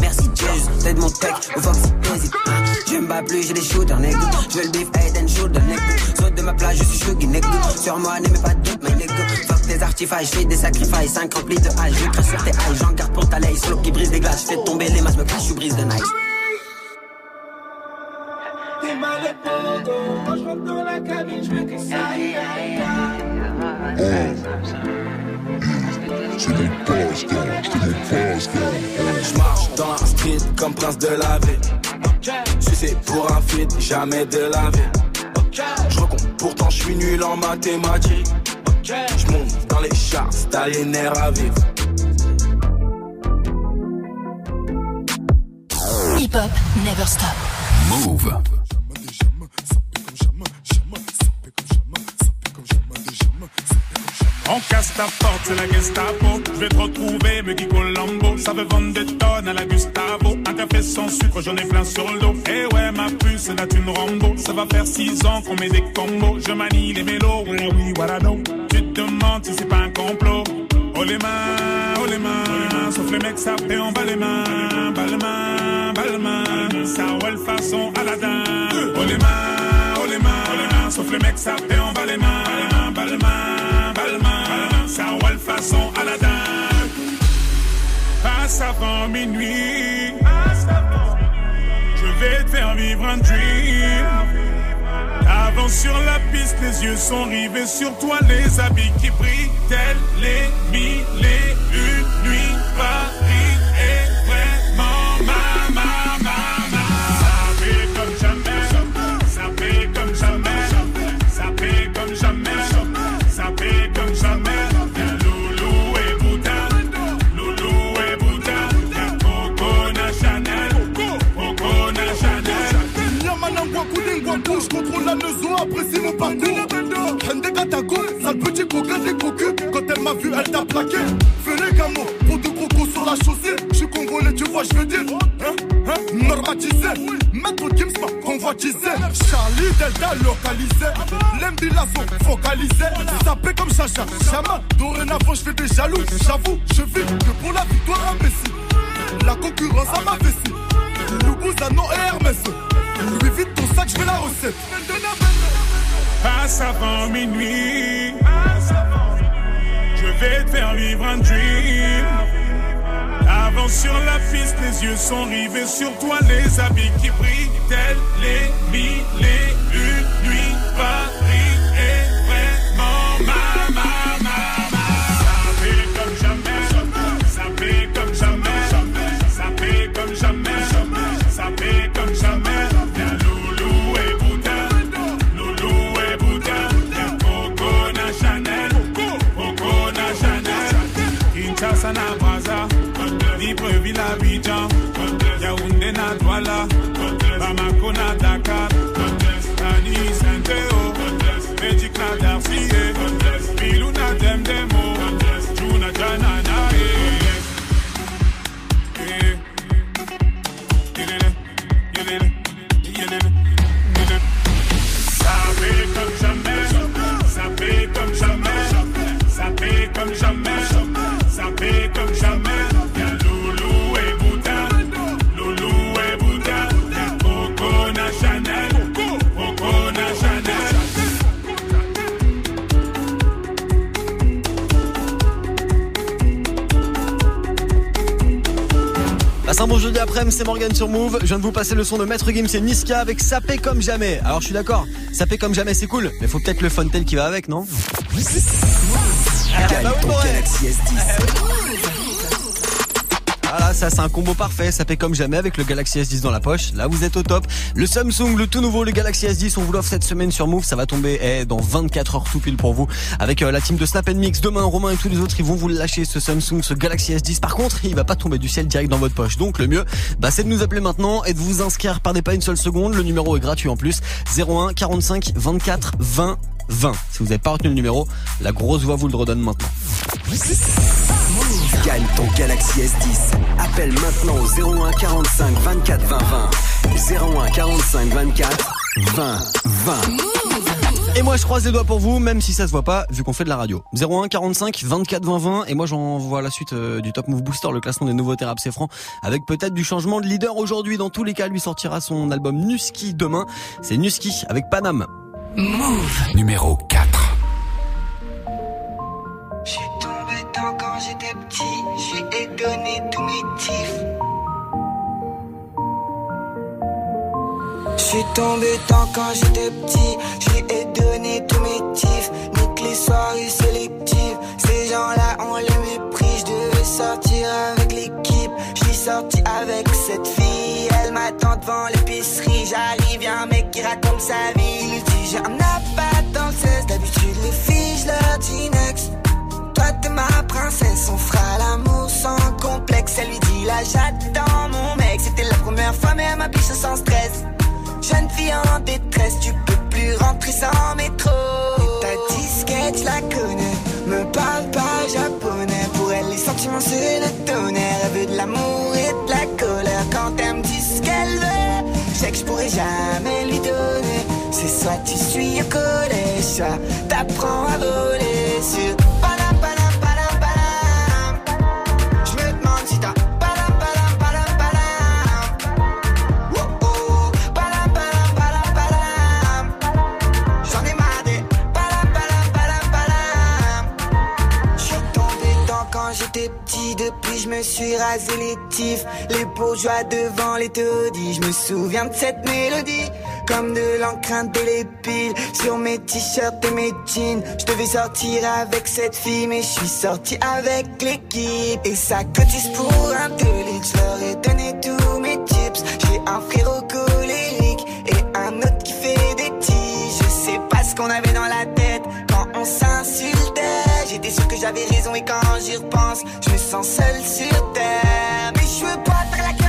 Merci Dieu, juste de mon tech, au Fox hésite. Hein. Je me bats plus, j'ai des shooters, nigga. J'veux le beef, head and shoulder, nigga. Saute de ma plage, je suis shuggy, nigga. Sur moi, n'aimez pas de doute, my nigga. Fuck tes artifices, j'fais des sacrifices, 5 remplis de hache, je crache sur tes haches, j'en garde pour ta laye, solo qui brise des glaces, j'fais tomber les masses, me cache, je brise de night. Mal. Quand je rentre dans la cabine, je veux que ça aille. C'est c'est mon passe-temps. J'marche dans la street comme prince de la ville. Si c'est pour un feat, jamais de la vie. J'recompte, pourtant j'suis nul en mathématiques. J'monte dans les les nerfs à vivre. Hip hop, never stop. Move. On casse ta porte, c'est la Gestapo. Je vais te retrouver, me Guy Colombo. Ça veut vendre des tonnes à la Gustavo. Un café sans sucre, j'en ai plein sur le dos. Eh ouais, ma puce, c'est une Rambo. Ça va faire six ans qu'on met des combos. Je manie les mélos, oui, voilà donc. Tu te demandes si c'est pas un complot. Oh les mains, oh les mains, sauf les mecs sapés en bas les mains, bas les mains, bas les mains, ça roule façon Aladdin. Oh les mains, oh les mains, sauf les mecs sapés en bas les mains, Avant minuit, je vais te faire vivre un dream. Avance sur la piste, les yeux sont rivés sur toi, les habits qui brillent, tels les mille Vu, elle t'a plaqué. Fais les gamos, pour de crocos sur la chaussée. Je suis congolais, tu vois, je veux dire. Hein, hein, normatisé. Maître Gims convoitisé. Charlie Delta localisé. L'embila sont focalisés. Sapé comme Chacha, Chama. Dorénavant, je fais des jaloux. J'avoue, je vis que pour la victoire imbécile. La concurrence à ma vessie. Loubouza, non et Hermès. Lui vite ton sac, je fais la recette. Passe avant minuit. Je vais te faire vivre un dream. Avance sur la piste, les yeux sont rivés sur toi, les habits qui brillent, tels les mille et une Libreville à c'est Morgan sur Move. Je viens de vous passer le son de Maître Gims et Niska avec Sapé comme jamais. Alors je suis d'accord, Sapé comme jamais c'est cool, mais faut peut-être le Fontaine qui va avec, non Gagne ton Galaxy S10. Ça c'est un combo parfait, ça fait comme jamais avec le Galaxy S10 dans la poche. Là vous êtes au top. Le Samsung, le tout nouveau, le Galaxy S10, on vous l'offre cette semaine sur Move, ça va tomber eh, dans 24 heures tout pile pour vous. Avec euh, la team de Snap Mix, demain Romain et tous les autres, ils vont vous lâcher ce Samsung, ce Galaxy S10. Par contre, il va pas tomber du ciel direct dans votre poche. Donc le mieux, bah, c'est de nous appeler maintenant et de vous inscrire. Perdez pas une seule seconde, le numéro est gratuit en plus. 01 45 24 20 20. Si vous n'avez pas retenu le numéro, la grosse voix vous le redonne maintenant. Gagne ton Galaxy S10. Appelle maintenant au 01 45 24 20 20. 01 45 24 20 20. Et moi je croise les doigts pour vous, même si ça se voit pas, vu qu'on fait de la radio. 01 45 24 20 20 et moi j'envoie la suite euh, du Top Move Booster, le classement des nouveaux rap c'est franc, avec peut-être du changement de leader aujourd'hui. Dans tous les cas, lui sortira son album Nuski demain. C'est Nuski avec Panam. Move. Numéro 4. J'suis tombé dedans quand j'étais petit, j'lui ai donné tous mes tifs. Nique les soirées sélectives, ces gens-là on les méprise. J'devais sortir avec l'équipe, j'suis sorti avec cette fille. Elle m'attend devant l'épicerie, j'arrive, y'a un mec qui raconte sa vie. Il dit j'ai un appât dans le 16, d'habitude les filles j'leur dis next. Toi t'es ma princesse, on fera l'amour sans complexe. Elle lui dit là j'attends mon mec. C'était la première fois mais elle m'a biche sans stress. Jeune fille en détresse, tu peux plus rentrer sans métro. Et ta disquette, je la connais. Me parle pas japonais. Pour elle, les sentiments c'est le tonnerre. Elle veut de l'amour et de la colère. Quand elle me dit ce qu'elle veut, je sais que je pourrais jamais lui donner. C'est soit tu suis au collège, soit t'apprends à voler sur. Petit, depuis je me suis rasé les tifs. Les bourgeois devant les taudis, je me souviens de cette mélodie. Comme de l'encre de l'épile sur mes t-shirts et mes jeans. Je devais sortir avec cette fille, mais je suis sorti avec l'équipe. Et ça cotise pour un délit, je leur ai donné tous mes tips. J'ai un frérot colérique et un autre qui fait des tiges. Je sais pas ce qu'on avait dans la tête quand on s'insultait. J'étais sûr que j'avais raison et quand j'y repense, je me sens seul sur terre. Mais je veux pas faire la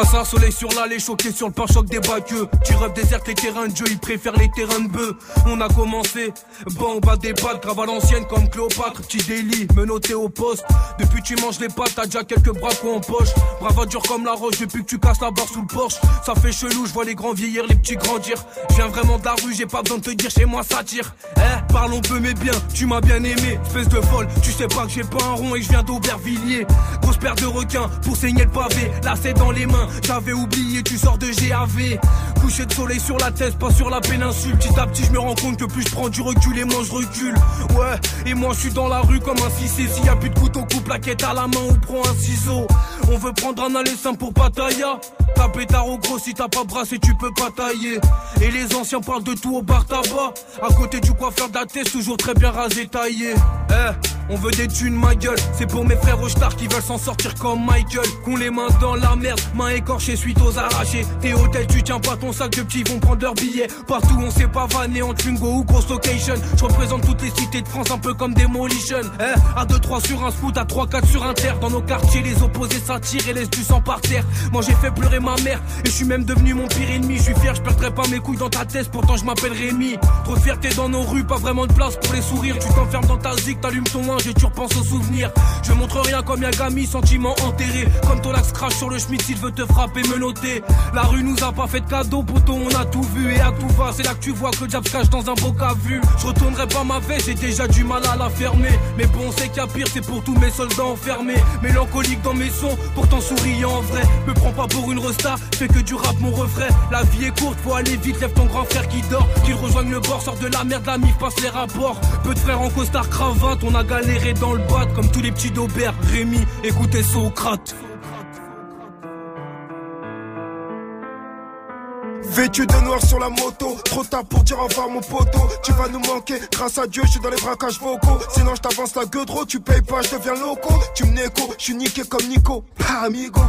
Poisson, soleil sur l'allée, choqué sur le pare-choc des bagueux. Tu rêves déserte les terrains de jeu, ils préfèrent les terrains de bœuf. On a commencé, bon, on des pattes, grave à comme Cléopâtre. Petit délit, menotté au poste. Depuis tu manges les pattes, t'as déjà quelques bracos en poche. Brava dur comme la roche, depuis que tu casses la barre sous le porche. Ça fait chelou, je vois les grands vieillir, les petits grandir. Je viens vraiment de la rue, j'ai pas besoin de te dire chez moi ça tire. Eh, parlons peu mais bien, tu m'as bien aimé, espèce de folle. Tu sais pas que j'ai pas un rond et je viens d'Aubervilliers. Grosse paire de requins pour saigner le pavé. Là c'est dans les mains, j'avais oublié, tu sors de GAV. Coucher de soleil sur la tête, pas sur la péninsule. Petit à petit, je me rends compte que plus je prends du recul et moins je recule. Ouais, et moi je suis dans la rue comme un cissé. S'il y a plus de couteau, coupe la quête à la main ou prends un ciseau. On veut prendre un aller simple pour Pattaya. ta pétard au gros si t'as pas brassé tu peux pas tailler Et les anciens parlent de tout au bar tabac À côté du coiffeur de la toujours très bien rasé taillé Eh on veut des thunes ma gueule. C'est pour mes frères au star qui veulent s'en sortir comme Michael. Qu'on les mains dans la merde Mains écorchées suite aux arrachés. T'es hôtel tu tiens pas ton sac de petits vont prendre leur billets Partout on sait pas vanner en Twingo ou grosse location. Je représente toutes les cités de France un peu comme Demolition. Eh à 2-3 sur un scoot à 3-4 sur un terre. Dans nos quartiers les opposés s'attirent et laissent du sang par terre. Moi j'ai fait pleurer ma mère et je suis même devenu mon pire ennemi. Je suis fier je perdrai pas mes couilles dans ta tête. Pourtant je m'appelle Rémi. Trop fierté dans nos rues pas vraiment de place pour les sourires. Tu t'enfermes dans ta zig t'allumes ton linge et tu repenses aux souvenirs Je montre rien comme Yagami sentiment enterré. Comme ton lax crash sur le schmitt s'il veut te frapper me noter. La rue nous a pas fait de cadeau poteau on a tout vu et à tout va. C'est là que tu vois que le diable cache dans un beau à vue Je retournerai pas ma veste j'ai déjà du mal à la fermer. Mais bon on sait qu'il pire c'est pour tous mes soldats enfermés. Mélancolique dans mes sons pourtant souriant en vrai. Me prends pas pour une resta fais que du rap mon refrain. La vie est courte faut aller vite lève ton grand frère qui dort. Qu'il rejoigne le bord sort de la merde la mif passe les rapports. Peu de frères en costard cravate on a galéré dans le bat comme tous les petits d'Aubert Rémi écoutez Socrate Vêtu de noir sur la moto, trop tard pour dire au revoir mon poteau. Tu vas nous manquer, grâce à Dieu, je suis dans les braquages vocaux. Sinon, je t'avance la gueule trop, tu payes pas, je deviens loco. Tu me néco, je suis niqué comme Nico. Pas amigo.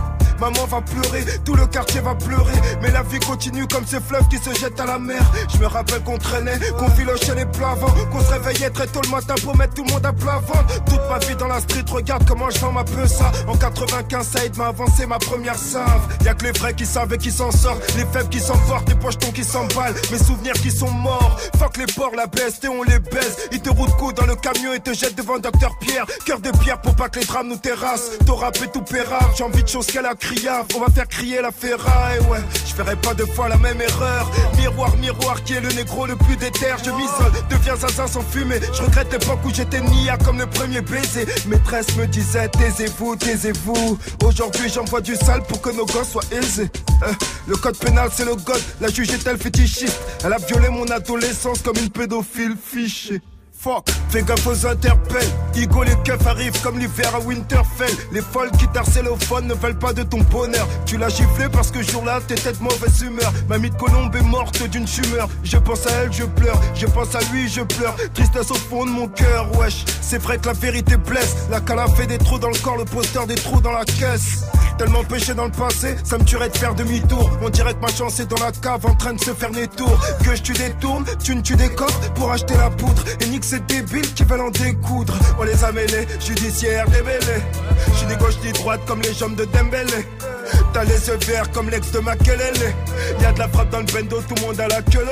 Maman va pleurer, tout le quartier va pleurer. Mais la vie continue comme ces fleuves qui se jettent à la mer. Je me rappelle qu'on traînait, qu'on filochait les plats qu'on se réveillait très tôt le matin pour mettre tout le monde à plat ventre. Toute ma vie dans la street, regarde comment je vends ma peu ça. En 95, Saïd m'a avancé ma première save. Y'a que les vrais qui savent et qui s'en sortent, les faibles qui s'emportent, les pochetons qui s'emballent, mes souvenirs qui sont morts. Fuck les porcs, la BST, on les baise. Ils te roulent coup dans le camion et te jettent devant Docteur Pierre. Cœur de pierre pour pas que les drames nous terrassent. T'as rappé tout pérave, j'ai envie de choses qu'elle a On va faire crier la ferraille, ouais. Je ferai pas deux fois la même erreur. Miroir, miroir, qui est le négro le plus déter. Je m'isole, deviens zinzin sans fumer. Je regrette l'époque où j'étais nia comme le premier baiser. Maîtresse me disait, taisez-vous, taisez-vous. Aujourd'hui, j'envoie du sale pour que nos gosses soient aisés. Euh, le code pénal, c'est le code. La juge est-elle fétichiste Elle a violé mon adolescence comme une pédophile fichée. Fais gaffe aux interpelles. Igo, les keufs arrivent comme l'hiver à Winterfell. Les folles qui phone ne veulent pas de ton bonheur. Tu l'as giflé parce que jour-là, t'étais de mauvaise humeur. Mamie de Colombe est morte d'une tumeur. Je pense à elle, je pleure. Je pense à lui, je pleure. Tristesse au fond de mon cœur, wesh. C'est vrai que la vérité blesse. La cala fait des trous dans le corps, le poster des trous dans la caisse. Tellement péché dans le passé, ça me tuerait de faire demi-tour. On dirait que ma chance est dans la cave en train de se faire des tours. Que je tu détourne, tu ne tu décoffres pour acheter la poudre. Et nique ces débiles qui veulent en découdre. On les a mêlés, judiciaire démêlés. Je suis ni gauche ni droite comme les jambes de Dembélé. T'as les yeux verts comme l'ex de Makelele. Y'a de la frappe dans le bendo, tout le monde a la queue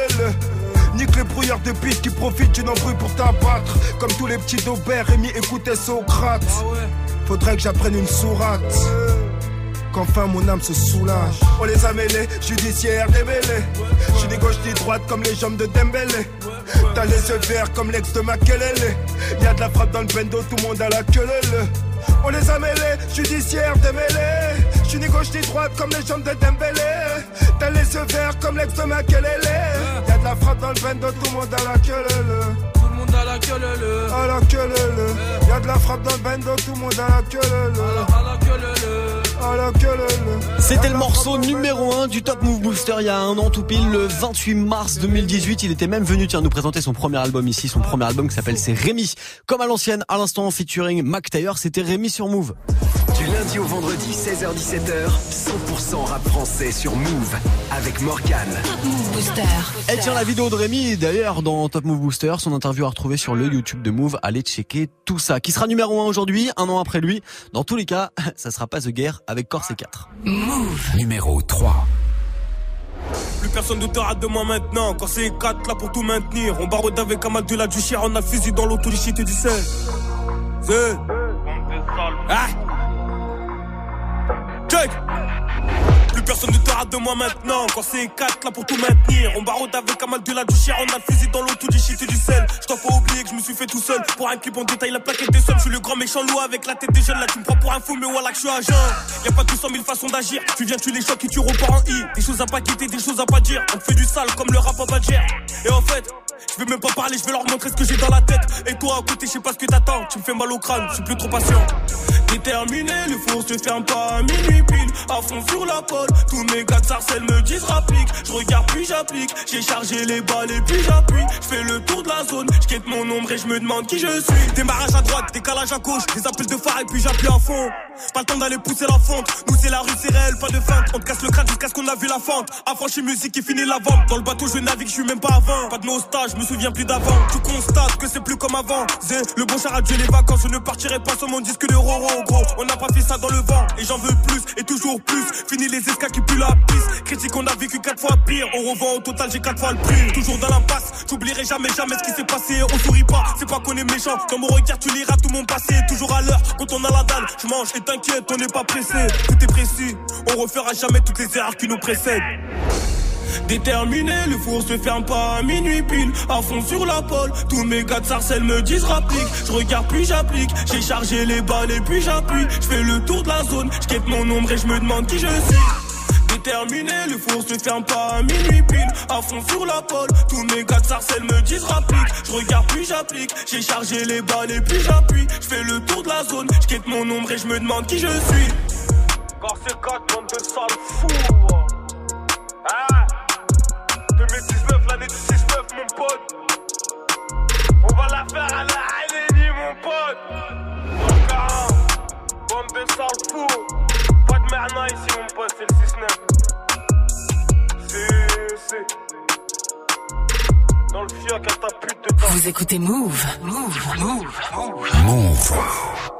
Nique les brouillards de piste qui profitent d'une embrouille pour t'abattre. Comme tous les petits d'Aubert, Rémi écoutait Socrate. Faudrait que j'apprenne une sourate qu'enfin mon âme se soulage. On les a mêlés, judiciaire démêlés. Je suis ni gauche ni droite comme les jambes de Dembélé. T'as les yeux verts comme l'ex de Makelele. Y'a de la frappe dans le bendo, tout le monde a la queue On les a mêlés, judiciaire démêlés. Je suis ni gauche ni droite comme les jambes de Dembélé. T'as les yeux verts comme l'ex de Makelele. Y'a de la frappe dans le bendo, tout le monde a la queue Tout le monde a la queue le À la queue Y'a de la frappe dans le bendo, tout le monde a la queue À la queue c'était le morceau numéro 1 du Top Move Booster il y a un an tout pile, le 28 mars 2018. Il était même venu tiens, nous présenter son premier album ici, son premier album qui s'appelle C'est Rémi. Comme à l'ancienne, à l'instant featuring Mac Taylor, c'était Rémi sur Move. Du lundi au vendredi, 16h-17h, 100% rap français sur Move avec Morgan. Top Move Booster. Et tiens, la vidéo de Rémi, d'ailleurs, dans Top Move Booster, son interview à retrouver sur le YouTube de Move. Allez checker tout ça. Qui sera numéro 1 aujourd'hui, un an après lui. Dans tous les cas, ça sera pas The Guerre avec Corse 4. Move numéro 3. Plus personne ne te rate de moi maintenant. Quand c'est 4 là pour tout maintenir. On barre avec un de la du chien, on a fusil dans l'autorité du sel. C'est. Ah! Check! Personne ne te rate de moi maintenant. Quand c'est 4 là pour tout maintenir. On barode avec un mal de la douchière. On a le fusil dans l'eau, tout du shit et du sel. Je t'en pas oublier que je me suis fait tout seul. Pour un clip, on détaille la plaquette des sommes. Je suis le grand méchant loup avec la tête des jeunes. Là, tu me prends pour un fou, mais voilà que je suis agent. Y'a pas 200 000 façons d'agir. Tu viens, tu les chocs et tu repars en I. Des choses à pas quitter, des choses à pas dire. On fait du sale comme le rap à Badger. Et en fait, je vais même pas parler, je vais leur montrer ce que j'ai dans la tête. Et toi à côté, je sais pas ce que t'attends. Tu me fais mal au crâne, je suis plus trop patient. Déterminé, le four se ferme pas à minuit pile. À fond sur la pole, tous mes gars de sarcelles me disent rapplique. Je regarde puis j'applique, j'ai chargé les balles et puis j'appuie. Je fais le tour de la zone, je mon ombre et je me demande qui je suis. Démarrage à droite, décalage à gauche, des appels de phare et puis j'appuie à fond. Pas le temps d'aller pousser la fente, nous c'est la rue, c'est réel, pas de feinte. On te casse le crâne jusqu'à ce qu'on a vu la fente. Affranchi musique qui finit la vente. Dans le bateau, je navigue, je suis même pas avant. Pas de nostalgie, je me souviens plus d'avant. Tu constates que c'est plus comme avant. Zé, le bon char a les vacances, je ne partirai pas sur mon disque de Roro, gros. On n'a pas fait ça dans le vent, et j'en veux plus, et toujours plus. Fini les escas qui puent la piste. Critique, on a vécu quatre fois pire. On revend au total, j'ai quatre fois le prix. Toujours dans l'impasse, j'oublierai jamais, jamais ce qui s'est passé. On sourit pas, c'est pas qu'on est méchant. Dans mon regard, tu liras tout mon passé. Toujours à l'heure, quand on a la dalle, je mange et t'inquiète, on n'est pas pressé. Tout est précis, on refera jamais toutes les erreurs qui nous précèdent. Déterminé, le four se ferme pas à minuit pile. À fond sur la pole, tous mes gars de sarcelles me disent rapplique. Je regarde puis j'applique, j'ai chargé les balles et puis j'appuie. Je fais le tour de la zone, je mon ombre et je me demande qui je suis. Déterminé, le four se ferme pas à minuit pile. À fond sur la pole, tous mes gars de sarcelles me disent rapplique. Je regarde puis j'applique, j'ai chargé les balles et puis j'appuie. Je fais le tour de la zone, je mon ombre et je me demande qui je suis. Car c'est 4 de sale fou. On va la faire à la Halénie, mon pote. Donc, hein, bande de sale fou. Pas de merna ici, mon pote, c'est le 6-9. C'est, c'est. Dans le fioc à ta pute de. Vous écoutez Move. Move, Move, Move. Move.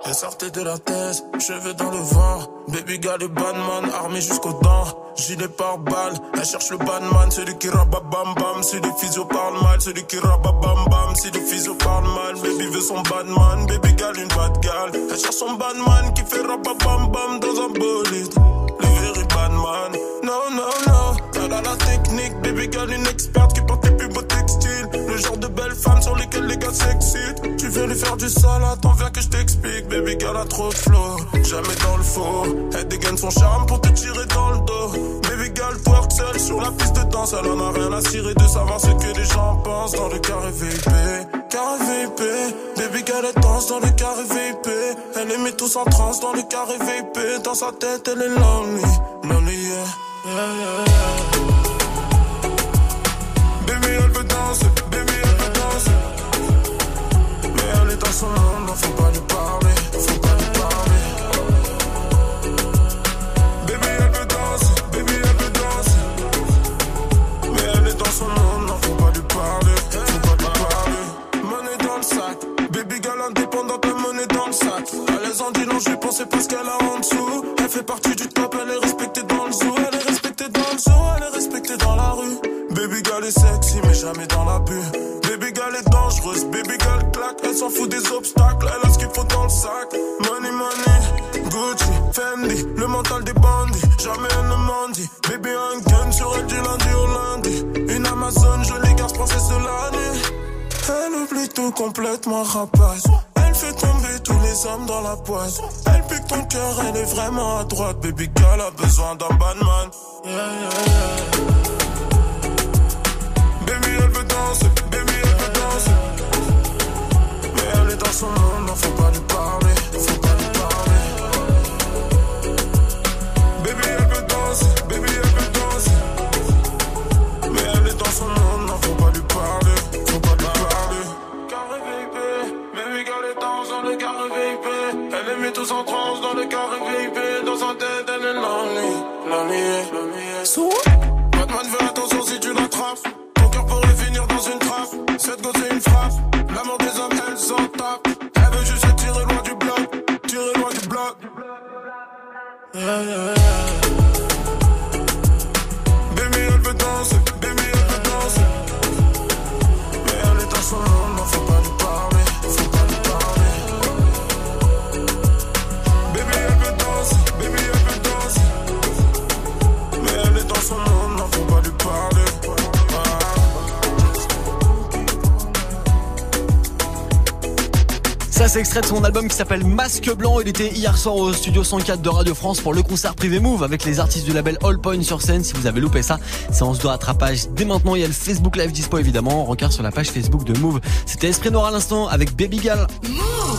Elle sortait de la thèse, cheveux dans le vent. Baby girl et bandman, armé jusqu'aux dents. Gilet par balle, elle cherche le bandman, celui qui rabat bam bam. Si les physio parlent mal, celui qui rabat bam bam. Si les physio parlent mal, baby veut son badman. Baby girl, une bad girl. Elle cherche son badman qui fait rabat bam bam dans un bolide. Le very badman. Non, non, non. Elle a la technique, baby girl, une experte qui porte Le genre de belle femme sur lesquelles les gars s'excitent. Tu veux lui faire du sale, attends, viens que je t'explique. Baby girl a trop flow, jamais dans le faux. Elle dégaine son charme pour te tirer dans le dos. Baby girl twerk seule sur la piste de danse. Elle en a rien à cirer de savoir ce que les gens pensent dans le carré VIP. Carré VIP, baby girl elle danse dans le carré VIP. Elle les met tous en transe dans le carré VIP. Dans sa tête, elle est lonely, lonely, Elle pique ton cœur, elle est vraiment à droite. Baby girl a besoin d'un badman. C'est extrait de son album qui s'appelle Masque Blanc. Il était hier soir au studio 104 de Radio France pour le concert privé Move avec les artistes du label All Point sur scène. Si vous avez loupé ça, séance de rattrapage dès maintenant. Il y a le Facebook Live Dispo évidemment. Rencard sur la page Facebook de Move. C'était Esprit Noir à l'instant avec Baby Gal.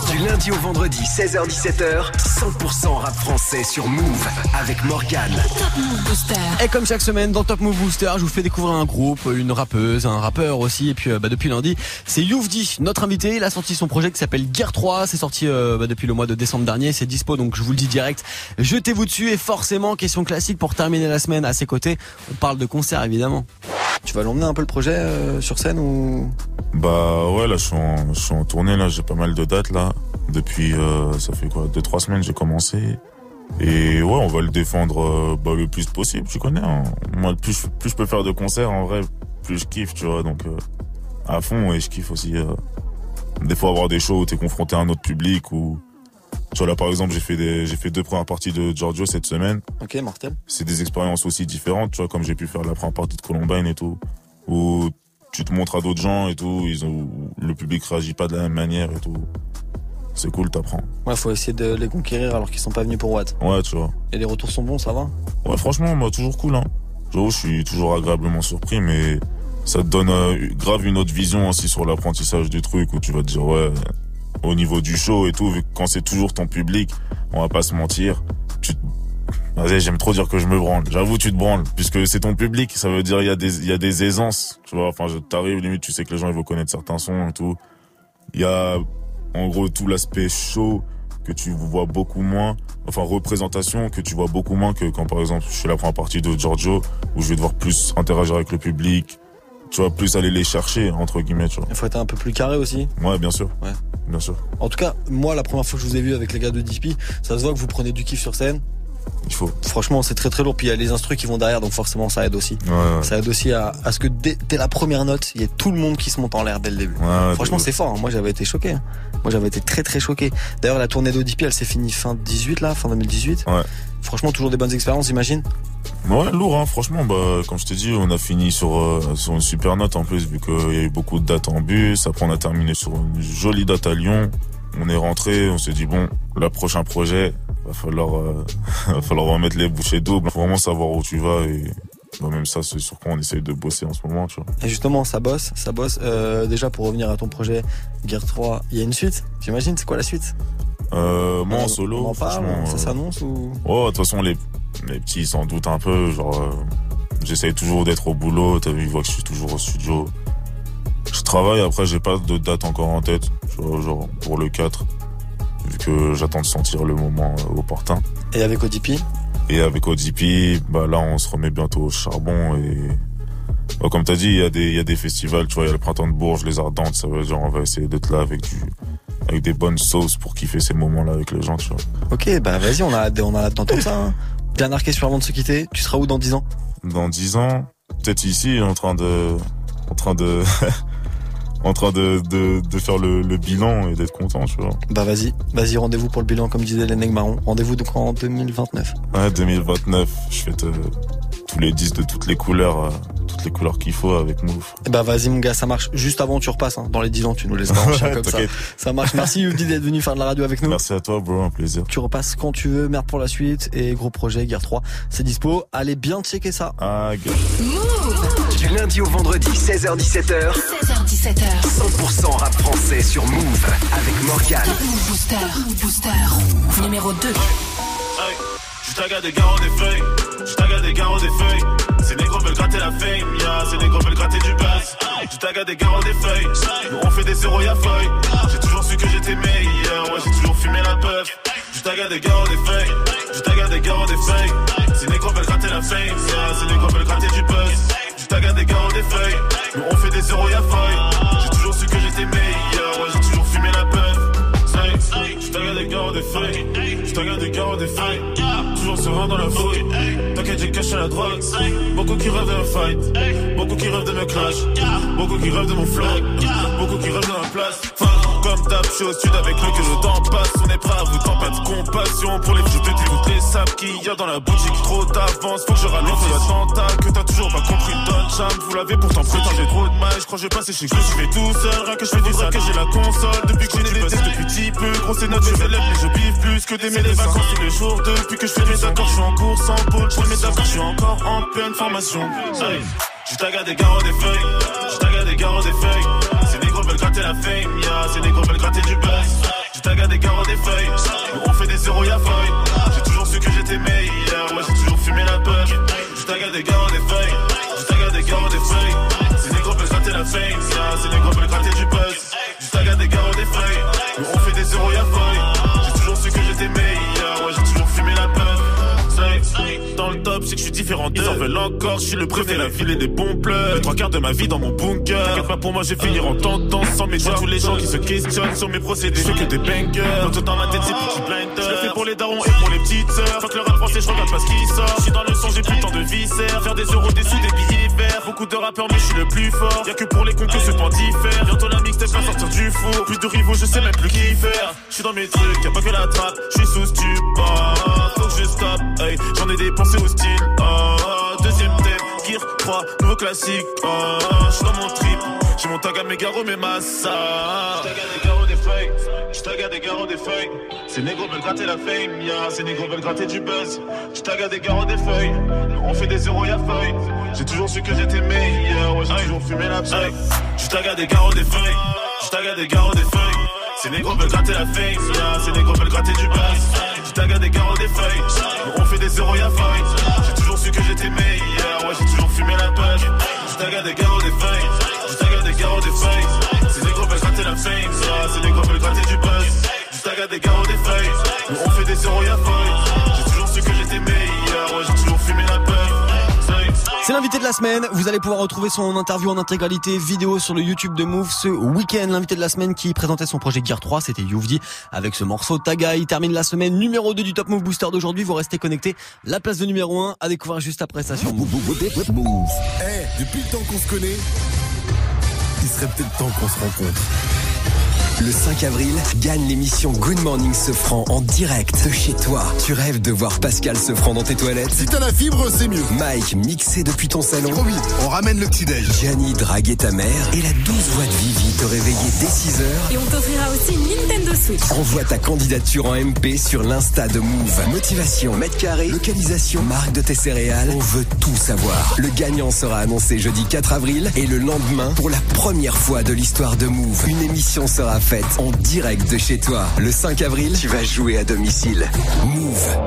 Du lundi au vendredi, 16h-17h, 100% rap français sur Move avec Morgane. Top Move Booster. Et comme chaque semaine dans Top Move Booster, je vous fais découvrir un groupe, une rappeuse, un rappeur aussi. Et puis euh, bah, depuis lundi, c'est Youvdi, notre invité. Il a sorti son projet qui s'appelle Guerre 3. C'est sorti euh, bah, depuis le mois de décembre dernier. C'est dispo, donc je vous le dis direct. Jetez-vous dessus. Et forcément, question classique pour terminer la semaine à ses côtés. On parle de concert évidemment. Tu vas l'emmener un peu le projet euh, sur scène ou? Bah ouais, là je suis en, je suis en tournée, là j'ai pas mal de dates là. Depuis, euh, ça fait quoi, deux trois semaines j'ai commencé. Et ouais, on va le défendre euh, bah, le plus possible, tu connais. hein. Moi, plus, plus je peux faire de concerts, en vrai, plus je kiffe, tu vois. Donc euh, à fond, et je kiffe aussi. euh, des fois avoir des shows où t'es confronté à un autre public ou... Tu vois là par exemple j'ai fait des j'ai fait deux premières parties de Giorgio cette semaine. Ok, mortel. C'est des expériences aussi différentes, tu vois, comme j'ai pu faire la première partie de Columbine et tout, où tu te montres à d'autres gens et tout, ils ont, le public réagit pas de la même manière et tout. C'est cool, t'apprends. Ouais, faut essayer de les conquérir alors qu'ils sont pas venus pour Watt. Ouais, tu vois. Et les retours sont bons, ça va? Ouais, franchement, moi, toujours cool, hein. Je suis toujours agréablement surpris, mais ça te donne euh, grave une autre vision aussi sur l'apprentissage du truc, où tu vas te dire, ouais, au niveau du show et tout, vu que quand c'est toujours ton public, on va pas se mentir, tu te- j'aime trop dire que je me branle. J'avoue, tu te branles, puisque c'est ton public. Ça veut dire il y a des il y a des aisances, tu vois. Enfin, t'arrives limite, tu sais que les gens ils vont connaître certains sons et tout. Il y a en gros tout l'aspect show que tu vois beaucoup moins, enfin représentation que tu vois beaucoup moins que quand par exemple je fais la première partie de Giorgio où je vais devoir plus interagir avec le public, tu vois, plus aller les chercher entre guillemets, tu vois. Il faut être un peu plus carré aussi. Ouais, bien sûr. Ouais. Bien sûr. En tout cas, moi, la première fois que je vous ai vu avec les gars de DP, ça se voit que vous prenez du kiff sur scène. Il faut. Franchement, c'est très très lourd. Puis il y a les instrus qui vont derrière, donc forcément, ça aide aussi. Ouais, ouais. Ça aide aussi à, à ce que dès, dès la première note, il y ait tout le monde qui se monte en l'air dès le début. ouais, Franchement, c'est fort. hein. Moi, j'avais été choqué. hein. Moi, j'avais été très très choqué. D'ailleurs, la tournée d'ODP, elle s'est finie fin 18 là, fin 2018. Ouais. Franchement, toujours des bonnes expériences, j'imagine. Ouais, lourd, hein, franchement. Bah, comme je t'ai dit, on a fini sur, euh, sur une super note en plus, vu qu'il y a eu beaucoup de dates en bus. Après, on a terminé sur une jolie date à Lyon. On est rentré, on s'est dit, bon, le prochain projet, va falloir, euh, va falloir remettre les bouchées doubles. Faut vraiment savoir où tu vas et bah, même ça, c'est sur quoi on essaye de bosser en ce moment, tu vois. Et justement, ça bosse, ça bosse. Euh, déjà, pour revenir à ton projet Gear 3, il y a une suite, j'imagine. C'est quoi la suite? Euh, moi, en solo, on en parle, ça s'annonce ou? Ouais, de toute façon, les, les petits s'en doutent un peu. Genre, euh, j'essaye toujours d'être au boulot. T'as vu, ils voient que je suis toujours au studio. Je travaille, après, j'ai pas de date encore en tête. Genre, genre, pour le 4. Vu que j'attends de sentir le moment euh, opportun. Et avec ODP Et avec ODP, bah là, on se remet bientôt au charbon et. bah, comme t'as dit, il y, a des- y a des festivals, tu vois, il y a le printemps de Bourges, les Ardentes, ça veut dire on va essayer d'être là avec du, avec des bonnes sauces pour kiffer ces moments-là avec les gens, tu vois. Ok, bah vas-y, on a, on a hâte d'entendre ça. hein. Dernière question avant de se quitter. Tu seras où dans 10 ans? Dans 10 ans, peut-être ici, en train de, en train de, en train de, de, de faire le, le bilan et d'être content, tu vois. Bah vas-y, vas-y, rendez-vous pour le bilan comme disait l'Eneg Marron. Rendez-vous donc en 2029. Ouais, 2029, je fais euh, tous les disques de toutes les couleurs, euh, toutes les couleurs qu'il faut avec Move. Et bah vas-y mon gars, ça marche. Juste avant, tu repasses. hein. Dans les 10 ans, tu nous laisses pas en chien Ouais, comme ça. marche. Merci Youdi d'être venu faire de la radio avec nous. Merci à toi, bro, un plaisir. Tu repasses quand tu veux. Merde pour la suite. Et gros projet, Guerre 3, c'est dispo. Allez bien checker ça. Ah, Du lundi au vendredi, 16h-17h, 16h17h. 100% rap français sur Move avec Move Booster. Move Booster. Numéro 2. Tague des garros des feuilles, je tague des garros des feuilles. Ces négros veulent gratter la fame, ya, ces négros veulent gratter du buzz. Je tague des garros des feuilles, nous on fait des zéros y'a feuille. J'ai toujours su que j'étais meilleur, ouais, j'ai toujours fumé la puff. Je tague des garros des feuilles, je tague des garros des feuilles. Ces négros veulent gratter la fame, ya, ces négros veulent gratter du buzz. Je tague des garros des feuilles, nous on fait des zéros y'a feuille. J'ai toujours su que j'étais meilleur, Je tague des garros des feuilles, je tague des garros des feuilles. Toujours serein dans la fouille. T'inquiète, j'ai caché la drogue. Beaucoup qui rêvent de me fight. Beaucoup qui rêvent de me clash. Beaucoup qui rêvent de mon flow. Beaucoup qui rêvent de ma place. Je suis au sud avec le que le temps passe. On est prêt à vous tant pas de compassion pour les jeux de toutes les sables qu'il y a dans la boutique. Trop d'avance, faut que je ralente l'attentat que t'as toujours pas compris. Donne charme, vous l'avez pourtant pris. J'ai trop de mal, je crois que je vais passer chez je me suis fait tout seul. Rien que je fais du que j'ai la console. Depuis que j'ai des tests depuis petit peu. Gros, c'est notre je lève, mais je biffe plus que des mes des vacances tous les jours. Depuis que je fais mes accords, je suis en course en pôle. Je mes accords, je suis encore en pleine formation. Hey. Je des garros des feuilles, je des garros des feuilles. Gratter la fame, ya, ces négros veulent gratter du buzz. J'ai taga des garros des feuilles. On fait des zéros, y'a feuille. J'ai toujours su que j'étais meilleur. Ouais, j'ai toujours fumé la peur. J'ai taga des garros des feuilles. J'ai taga des garros des feuilles. C'est des gros veulent gratter la fame. Yeah, C'est des gros veulent gratter du buzz. J'ai taga des garros des feuilles. On fait des zéros, y'a feuille. Top, c'est que je suis différent d'eux. Ils en veulent encore, je suis le préfet, la ville et des bons pleurs. Les trois quarts de ma vie dans mon bunker. T'inquiète pas pour moi, je vais finir en tendance sans mes tous les gens qui se questionnent sur mes procédés. Je que des bangers. Tout dans ma tête, c'est petit blinder. Je le fais pour les darons et pour les petites sœurs. Fuck le rap français, je regarde pas ce qui sort. Je suis dans le son, j'ai plus temps de viscères. Faire des euros, des sous, des billets verts. Beaucoup de rappeurs, mais je suis le plus fort. Y'a que pour les concours, ce temps diffère. Bientôt la mixtape va sortir du four. Plus de rivaux, je sais même plus qui faire. Je suis dans mes trucs, y'a pas que la trappe. Je suis sous stupor. Faut que je stoppe, hey. J'en ai dépensé au style. Oh, deuxième thème, Gear 3, nouveau classique. Oh, je suis dans mon trip. J'ai mon tag à mes garros, mes massas. J'tag à des garros des feuilles. J'tag à des garros des feuilles. Ces négros veulent gratter la fame, ya. Ces négros veulent gratter du buzz. J'tag à des garros des feuilles. On fait des zéros, y'a feuille. J'ai toujours su que j'étais meilleur. Ouais, j'ai toujours fumé la paille. J'tag à des garros des feuilles. J'tag à des garros des feuilles. Ces négros veulent gratter la fame, ya. Ces négros veulent gratter du buzz. J'tag à des garros des feuilles. On fait des zéros, y'a feuille. J'ai toujours su que j'étais meilleur. Ouais, j'ai toujours fumé la page. J'tag à des garros des feuilles. J'tag à des garros des feuilles. Ces négros veulent gratter la fame, ya. Ces négros veulent gratter du buzz. J'tag à des garros des feuilles. On fait des zéros, y'a feuille. C'est l'invité de la semaine. Vous allez pouvoir retrouver son interview en intégralité vidéo sur le YouTube de Move ce week-end. L'invité de la semaine qui présentait son projet Gear 3, c'était Youvdi avec ce morceau Taga. Il termine la semaine numéro 2 du Top Move Booster d'aujourd'hui. Vous restez connectés. La place de numéro 1 à découvrir juste après ça sur. Eh, depuis le temps qu'on se connaît, il serait peut-être temps qu'on se rencontre. Le 5 avril, gagne l'émission Good Morning Sofran en direct de chez toi. Tu rêves de voir Pascal Sofran dans tes toilettes? Si t'as la fibre, c'est mieux. Mike mixé depuis ton salon. Promis, on ramène le petit-déj. Gianni draguer ta mère et la douce voix de Vivi te réveiller dès 6 heures. Et on t'offrira aussi une Nintendo Switch. Envoie ta candidature en MP sur l'Insta de Move. Motivation, mètre carré, localisation, marque de tes céréales. On veut tout savoir. Le gagnant sera annoncé jeudi 4 avril et le lendemain, pour la première fois de l'histoire de Move, une émission sera faite en direct de chez toi. Le 5 avril, tu vas jouer à domicile. Move.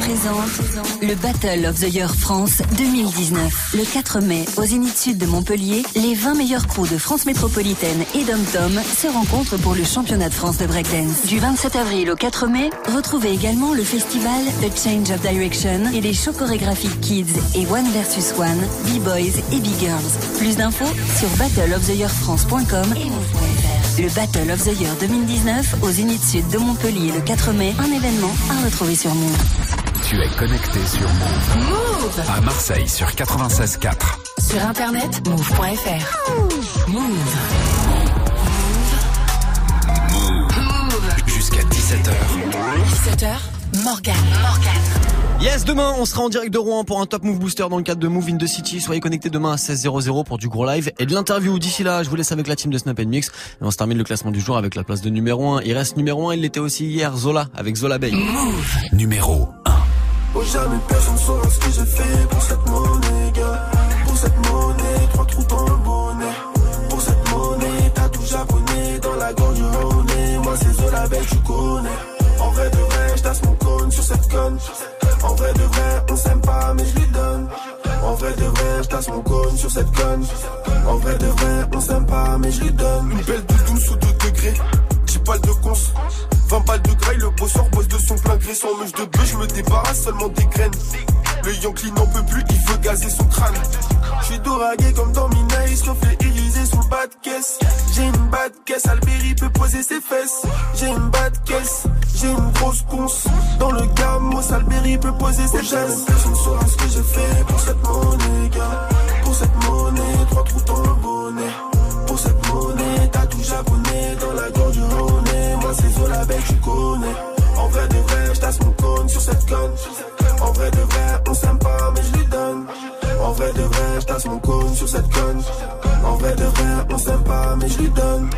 présente le Battle of the Year France 2019. Le 4 mai, au Zénith Sud de Montpellier, les 20 meilleurs crews de France métropolitaine et Dom-Tom se rencontrent pour le championnat de France de breakdance. Du 27 avril au 4 mai, retrouvez également le festival The Change of Direction et les shows chorégraphiques Kids et One vs One, B-Boys et B-Girls. Plus d'infos sur battleoftheyearfrance.com et. Le Battle of the Year 2019 au Zénith Sud de Montpellier le 4 mai, un événement à retrouver sur Move. Tu es connecté sur Move. Move À Marseille sur 96.4. Sur internet, move.fr. Move. Jusqu'à 17h. 17h, Morgan. Morgan. Yes, demain, on sera en direct de Rouen pour un Top Move Booster dans le cadre de Move in the City. Soyez connectés demain à 16h00 pour du gros live et de l'interview. D'ici là, je vous laisse avec la team de Snap Mix. Et on se termine le classement du jour avec la place de numéro 1. Il reste numéro 1, il l'était aussi hier, Zola, avec Zola Bay. Numéro Oh jamais personne saura ce que j'ai fait pour cette monnaie, gars. Pour cette monnaie, trois trous dans le bonnet. Pour cette monnaie, t'as tout japonais dans la gorge du Rhône. Moi c'est Zola Belle, tu connais. En vrai de vrai, j'tasse mon cône sur cette conne. En vrai de vrai, on s'aime pas, mais je lui donne. En vrai de vrai, j'tasse mon cône sur cette conne. En vrai de vrai, on s'aime pas, mais je lui donne. Une belle doudoune sous 2 degrés. 10 balles de cons. 20 balles de graille, le bosseur bosse de son plein gré. Sans mèche de bœuf, je me débarrasse seulement des graines. Le Yankee n'en peut plus, il veut gazer son crâne. J'suis doragué comme dans Mina, il se refait iriser sous le bas de caisse. J'ai une bas de caisse, Alberi peut poser ses fesses. J'ai une bas de caisse, j'ai une grosse conce. Dans le gamos, Alberi peut poser ses fesses. Personne saura ce que j'ai fait pour cette monnaie, gars. Pour cette monnaie, trois trous dans le bonnet. Pour cette monnaie, t'as tout japonais dans la gorge du Rhône. Moi c'est Zola Belle, tu connais. En vrai de vrai, j'tasse mon cône sur cette conne. En vrai de vrai, on s'aime pas, mais je lui donne. En vrai de vrai, j'tasse mon cône sur cette conne. En vrai de vrai, on s'aime pas, mais je lui donne.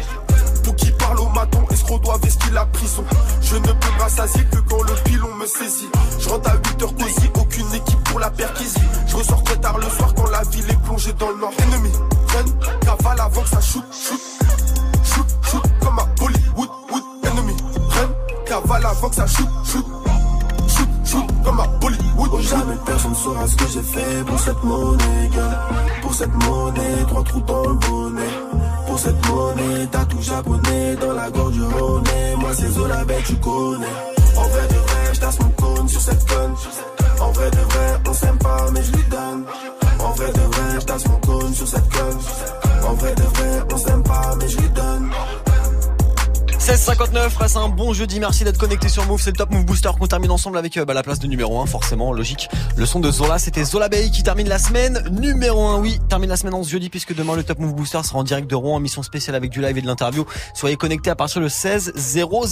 Charlomaton, escroc doit vestir la prison. Je ne peux rassasier que quand le pilon me saisit. Je rentre à 8h cosy, aucune équipe pour la perquisie. Je ressors très tard le soir quand la ville est plongée dans le nord. Ennemi, run, cavale avant que ça shoot, shoot, shoot, shoot comme à Bollywood, wood. Ennemi, run, cavale avant que ça shoot, shoot jamais personne saura ce que j'ai fait pour cette monnaie. Pour cette monnaie, trois trous dans le bonnet. Pour cette monnaie, tatou japonais dans la gorge du Rhône. Moi c'est Zola, ben tu connais. En vrai de vrai, j'tasse mon cône sur cette conne. En vrai de vrai, on s'aime pas, mais je lui donne. En vrai de vrai, j'tasse mon cône sur cette conne. En vrai de vrai, on s'aime pas, mais je lui donne. 1659, passe un bon jeudi, merci d'être connecté sur Move, c'est le Top Move Booster qu'on termine ensemble avec euh, bah, la place de numéro 1, forcément, logique. Le son de Zola, c'était Zola Bay qui termine la semaine numéro 1, oui, termine la semaine en ce jeudi puisque demain le Top Move Booster sera en direct de Rouen, en mission spéciale avec du live et de l'interview. Soyez connectés à partir de 16 00.